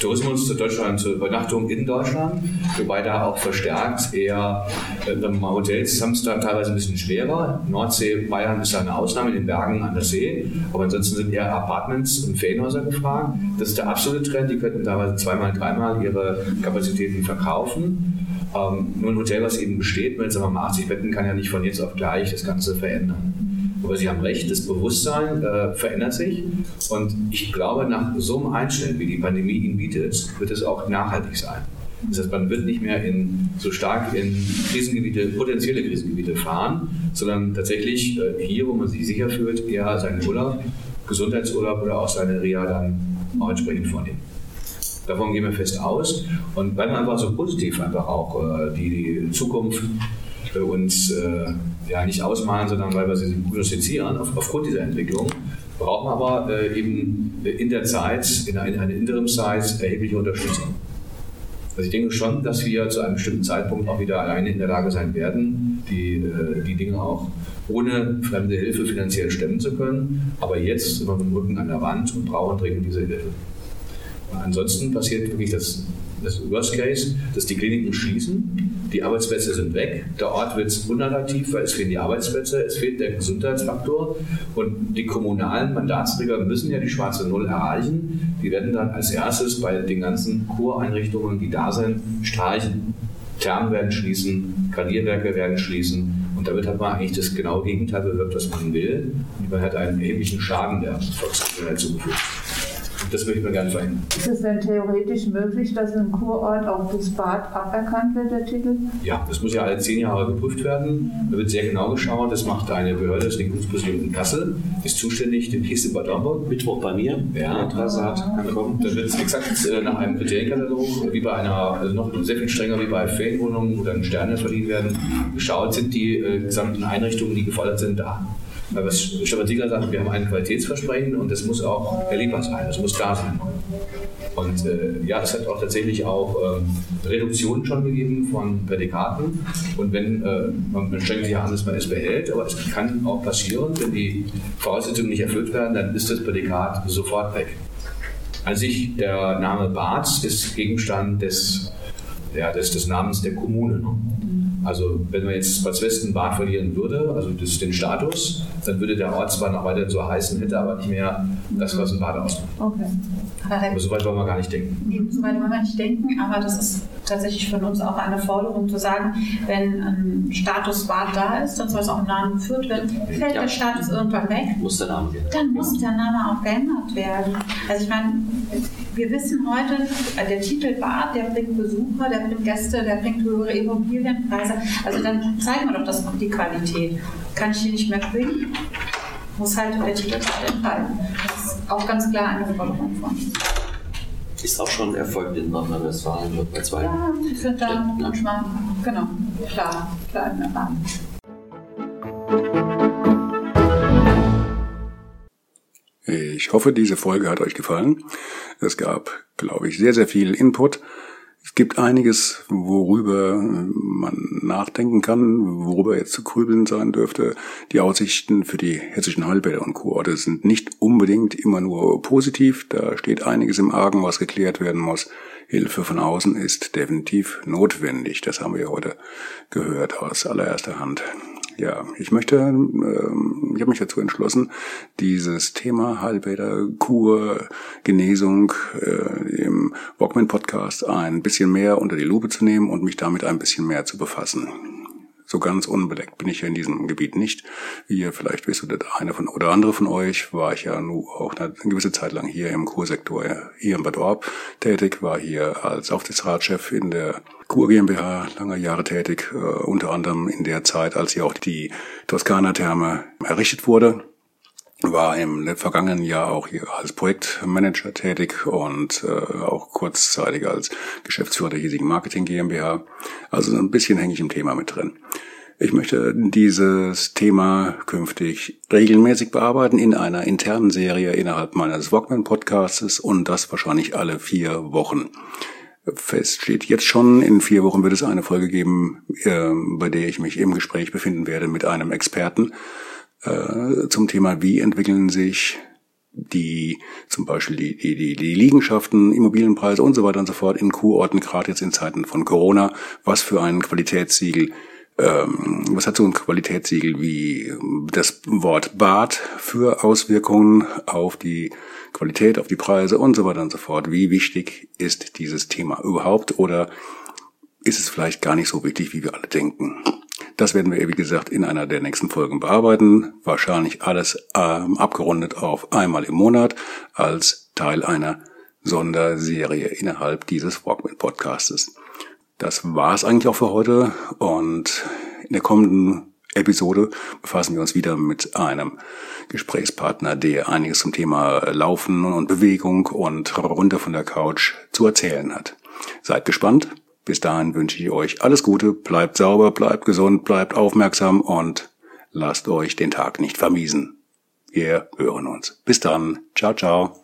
Tourismus zu Deutschland, zur Übernachtung in Deutschland, wobei da auch verstärkt eher äh, Hotels haben es da teilweise ein bisschen schwerer. Nordsee, Bayern ist eine Ausnahme, in den Bergen an der See, aber ansonsten sind eher Apartments und Ferienhäuser gefragt. Das ist der absolute Trend, die könnten teilweise zweimal, dreimal ihre Kapazitäten verkaufen. Ähm, nur ein Hotel, was eben besteht mit sagen wir mal 80 Betten, kann ja nicht von jetzt auf gleich das Ganze verändern. Aber Sie haben recht, das Bewusstsein äh, verändert sich. Und ich glaube, nach so einem Einstellen, wie die Pandemie ihn bietet, wird es auch nachhaltig sein. Das heißt, man wird nicht mehr in, so stark in Krisengebiete, potenzielle Krisengebiete fahren, sondern tatsächlich äh, hier, wo man sich sicher fühlt, eher seinen Urlaub, Gesundheitsurlaub oder auch seine Reha dann auch entsprechend vornehmen. Davon gehen wir fest aus und bleiben einfach so positiv einfach auch äh, die, Zukunft für uns äh, ja, nicht ausmalen, sondern weil wir sie prognostizieren auf, aufgrund dieser Entwicklung. Brauchen aber äh, eben in der Zeit, in einer, einer Interimszeit, erhebliche Unterstützung. Also ich denke schon, dass wir zu einem bestimmten Zeitpunkt auch wieder alleine in der Lage sein werden, die, äh, die Dinge auch ohne fremde Hilfe finanziell stemmen zu können. Aber jetzt sind wir mit dem Rücken an der Wand und brauchen dringend diese Hilfe. Ansonsten passiert wirklich das, das Worst Case, dass die Kliniken schließen, die Arbeitsplätze sind weg, der Ort wird unattraktiv, weil es fehlen die Arbeitsplätze, es fehlt der Gesundheitsfaktor und die kommunalen Mandatsträger müssen ja die schwarze Null erreichen. Die werden dann als erstes bei den ganzen Kureinrichtungen, die da sind, streichen. Thermen werden schließen, Gradierwerke werden schließen und damit hat man eigentlich das genaue Gegenteil bewirkt, was man will. Und man hat einen erheblichen Schaden der Volksgesundheit zugefügt. Das möchten wir gerne verhindern. Ist es denn theoretisch möglich, dass im Kurort auch das Bad aberkannt wird, der Titel? Ja, das muss ja alle zehn Jahre geprüft werden. Da wird sehr genau geschaut. Das macht eine Behörde, das Denkungsmuseum in Kassel, ist zuständig, den in Bad Homburg. Mittwoch bei mir, Ja, Trasat ankommen. Da wird es exakt äh, nach einem Kriterienkatalog, wie bei einer, also noch sehr viel strenger wie bei Ferienwohnungen, wo dann Sterne verliehen werden, geschaut, sind die äh, gesamten Einrichtungen, die gefordert sind, da. Was Stefan Siegler sagt, wir haben ein Qualitätsversprechen und das muss auch erlebbar sein, das muss da sein. Und äh, ja, es hat auch tatsächlich auch ähm, Reduktionen schon gegeben von Prädikaten. Und wenn, äh, man, man strengt sich an, dass man es behält, aber es kann auch passieren, wenn die Voraussetzungen nicht erfüllt werden, dann ist das Prädikat sofort weg. An sich, der Name Barz ist Gegenstand des, ja, des, des Namens der Kommune. Ne? Also wenn man jetzt Bad Westen Bad verlieren würde, also das, den Status, dann würde der Ort zwar noch weiter so heißen, hätte aber nicht mehr das, was ein Bad ausmacht. Okay. Aber so weit wollen wir gar nicht denken. Nee, so weit wollen wir nicht denken, aber das ist tatsächlich von uns auch eine Forderung zu sagen, wenn ein Status Bad da ist, dann soll es auch im Namen geführt werden. Fällt Ja. der Status irgendwann weg, Muss der Name werden. dann muss der Name auch geändert werden. Also ich meine, wir wissen heute, äh, der Titel Bad, der bringt Besucher, der bringt Gäste, der bringt höhere Immobilienpreise. Also dann zeigen wir doch das die Qualität. Kann ich die nicht mehr bringen, muss halt der Titel Bad entfallen. Das auch ganz klar eine Forderung von uns. Ist auch schon erfolgt in Nordrhein-Westfalen bei zwei. Ja, ich finde da Ja. manchmal, genau, klar, klar in der Bahn. Ich hoffe, diese Folge hat euch gefallen. Es gab, glaube ich, sehr, sehr viel Input. Es gibt einiges, worüber man nachdenken kann, worüber jetzt zu grübeln sein dürfte. Die Aussichten für die hessischen Heilbäder und Kurorte sind nicht unbedingt immer nur positiv. Da steht einiges im Argen, was geklärt werden muss. Hilfe von außen ist definitiv notwendig. Das haben wir heute gehört aus allererster Hand. Ja, ich möchte, ähm, ich habe mich dazu entschlossen, dieses Thema Heilbäder, Kur, Genesung äh, im Walkman Podcast ein bisschen mehr unter die Lupe zu nehmen und mich damit ein bisschen mehr zu befassen. So ganz unbeleckt bin ich ja in diesem Gebiet nicht. Wie ihr vielleicht wisst, oder der eine von, oder andere von euch, war ich ja nur auch eine gewisse Zeit lang hier im Kursektor, hier in Bad Orb tätig, war hier als Aufsichtsratschef in der Kur GmbH lange Jahre tätig, äh, unter anderem in der Zeit, als hier auch die Toskana-Therme errichtet wurde war im vergangenen Jahr auch hier als Projektmanager tätig und äh, auch kurzzeitig als Geschäftsführer der hiesigen Marketing GmbH. Also so ein bisschen hänge ich im Thema mit drin. Ich möchte dieses Thema künftig regelmäßig bearbeiten in einer internen Serie innerhalb meines Walkman-Podcasts und das wahrscheinlich alle vier Wochen. Fest steht jetzt schon, in vier Wochen wird es eine Folge geben, äh, bei der ich mich im Gespräch befinden werde mit einem Experten äh, zum Thema, wie entwickeln sich die zum Beispiel die, die, die, die Liegenschaften, Immobilienpreise und so weiter und so fort in Kurorten, gerade jetzt in Zeiten von Corona, was für ein Qualitätssiegel, ähm, was hat so ein Qualitätssiegel wie das Wort Bad für Auswirkungen auf die Qualität, auf die Preise und so weiter und so fort. Wie wichtig ist dieses Thema überhaupt oder ist es vielleicht gar nicht so wichtig, wie wir alle denken? Das werden wir, wie gesagt, in einer der nächsten Folgen bearbeiten. Wahrscheinlich alles ähm, abgerundet auf einmal im Monat als Teil einer Sonderserie innerhalb dieses Walkman Podcastes. Das war es eigentlich auch für heute und in der kommenden Episode befassen wir uns wieder mit einem Gesprächspartner, der einiges zum Thema Laufen und Bewegung und runter von der Couch zu erzählen hat. Seid gespannt. Bis dahin wünsche ich euch alles Gute, bleibt sauber, bleibt gesund, bleibt aufmerksam und lasst euch den Tag nicht vermiesen. Wir hören uns. Bis dann. Ciao, ciao.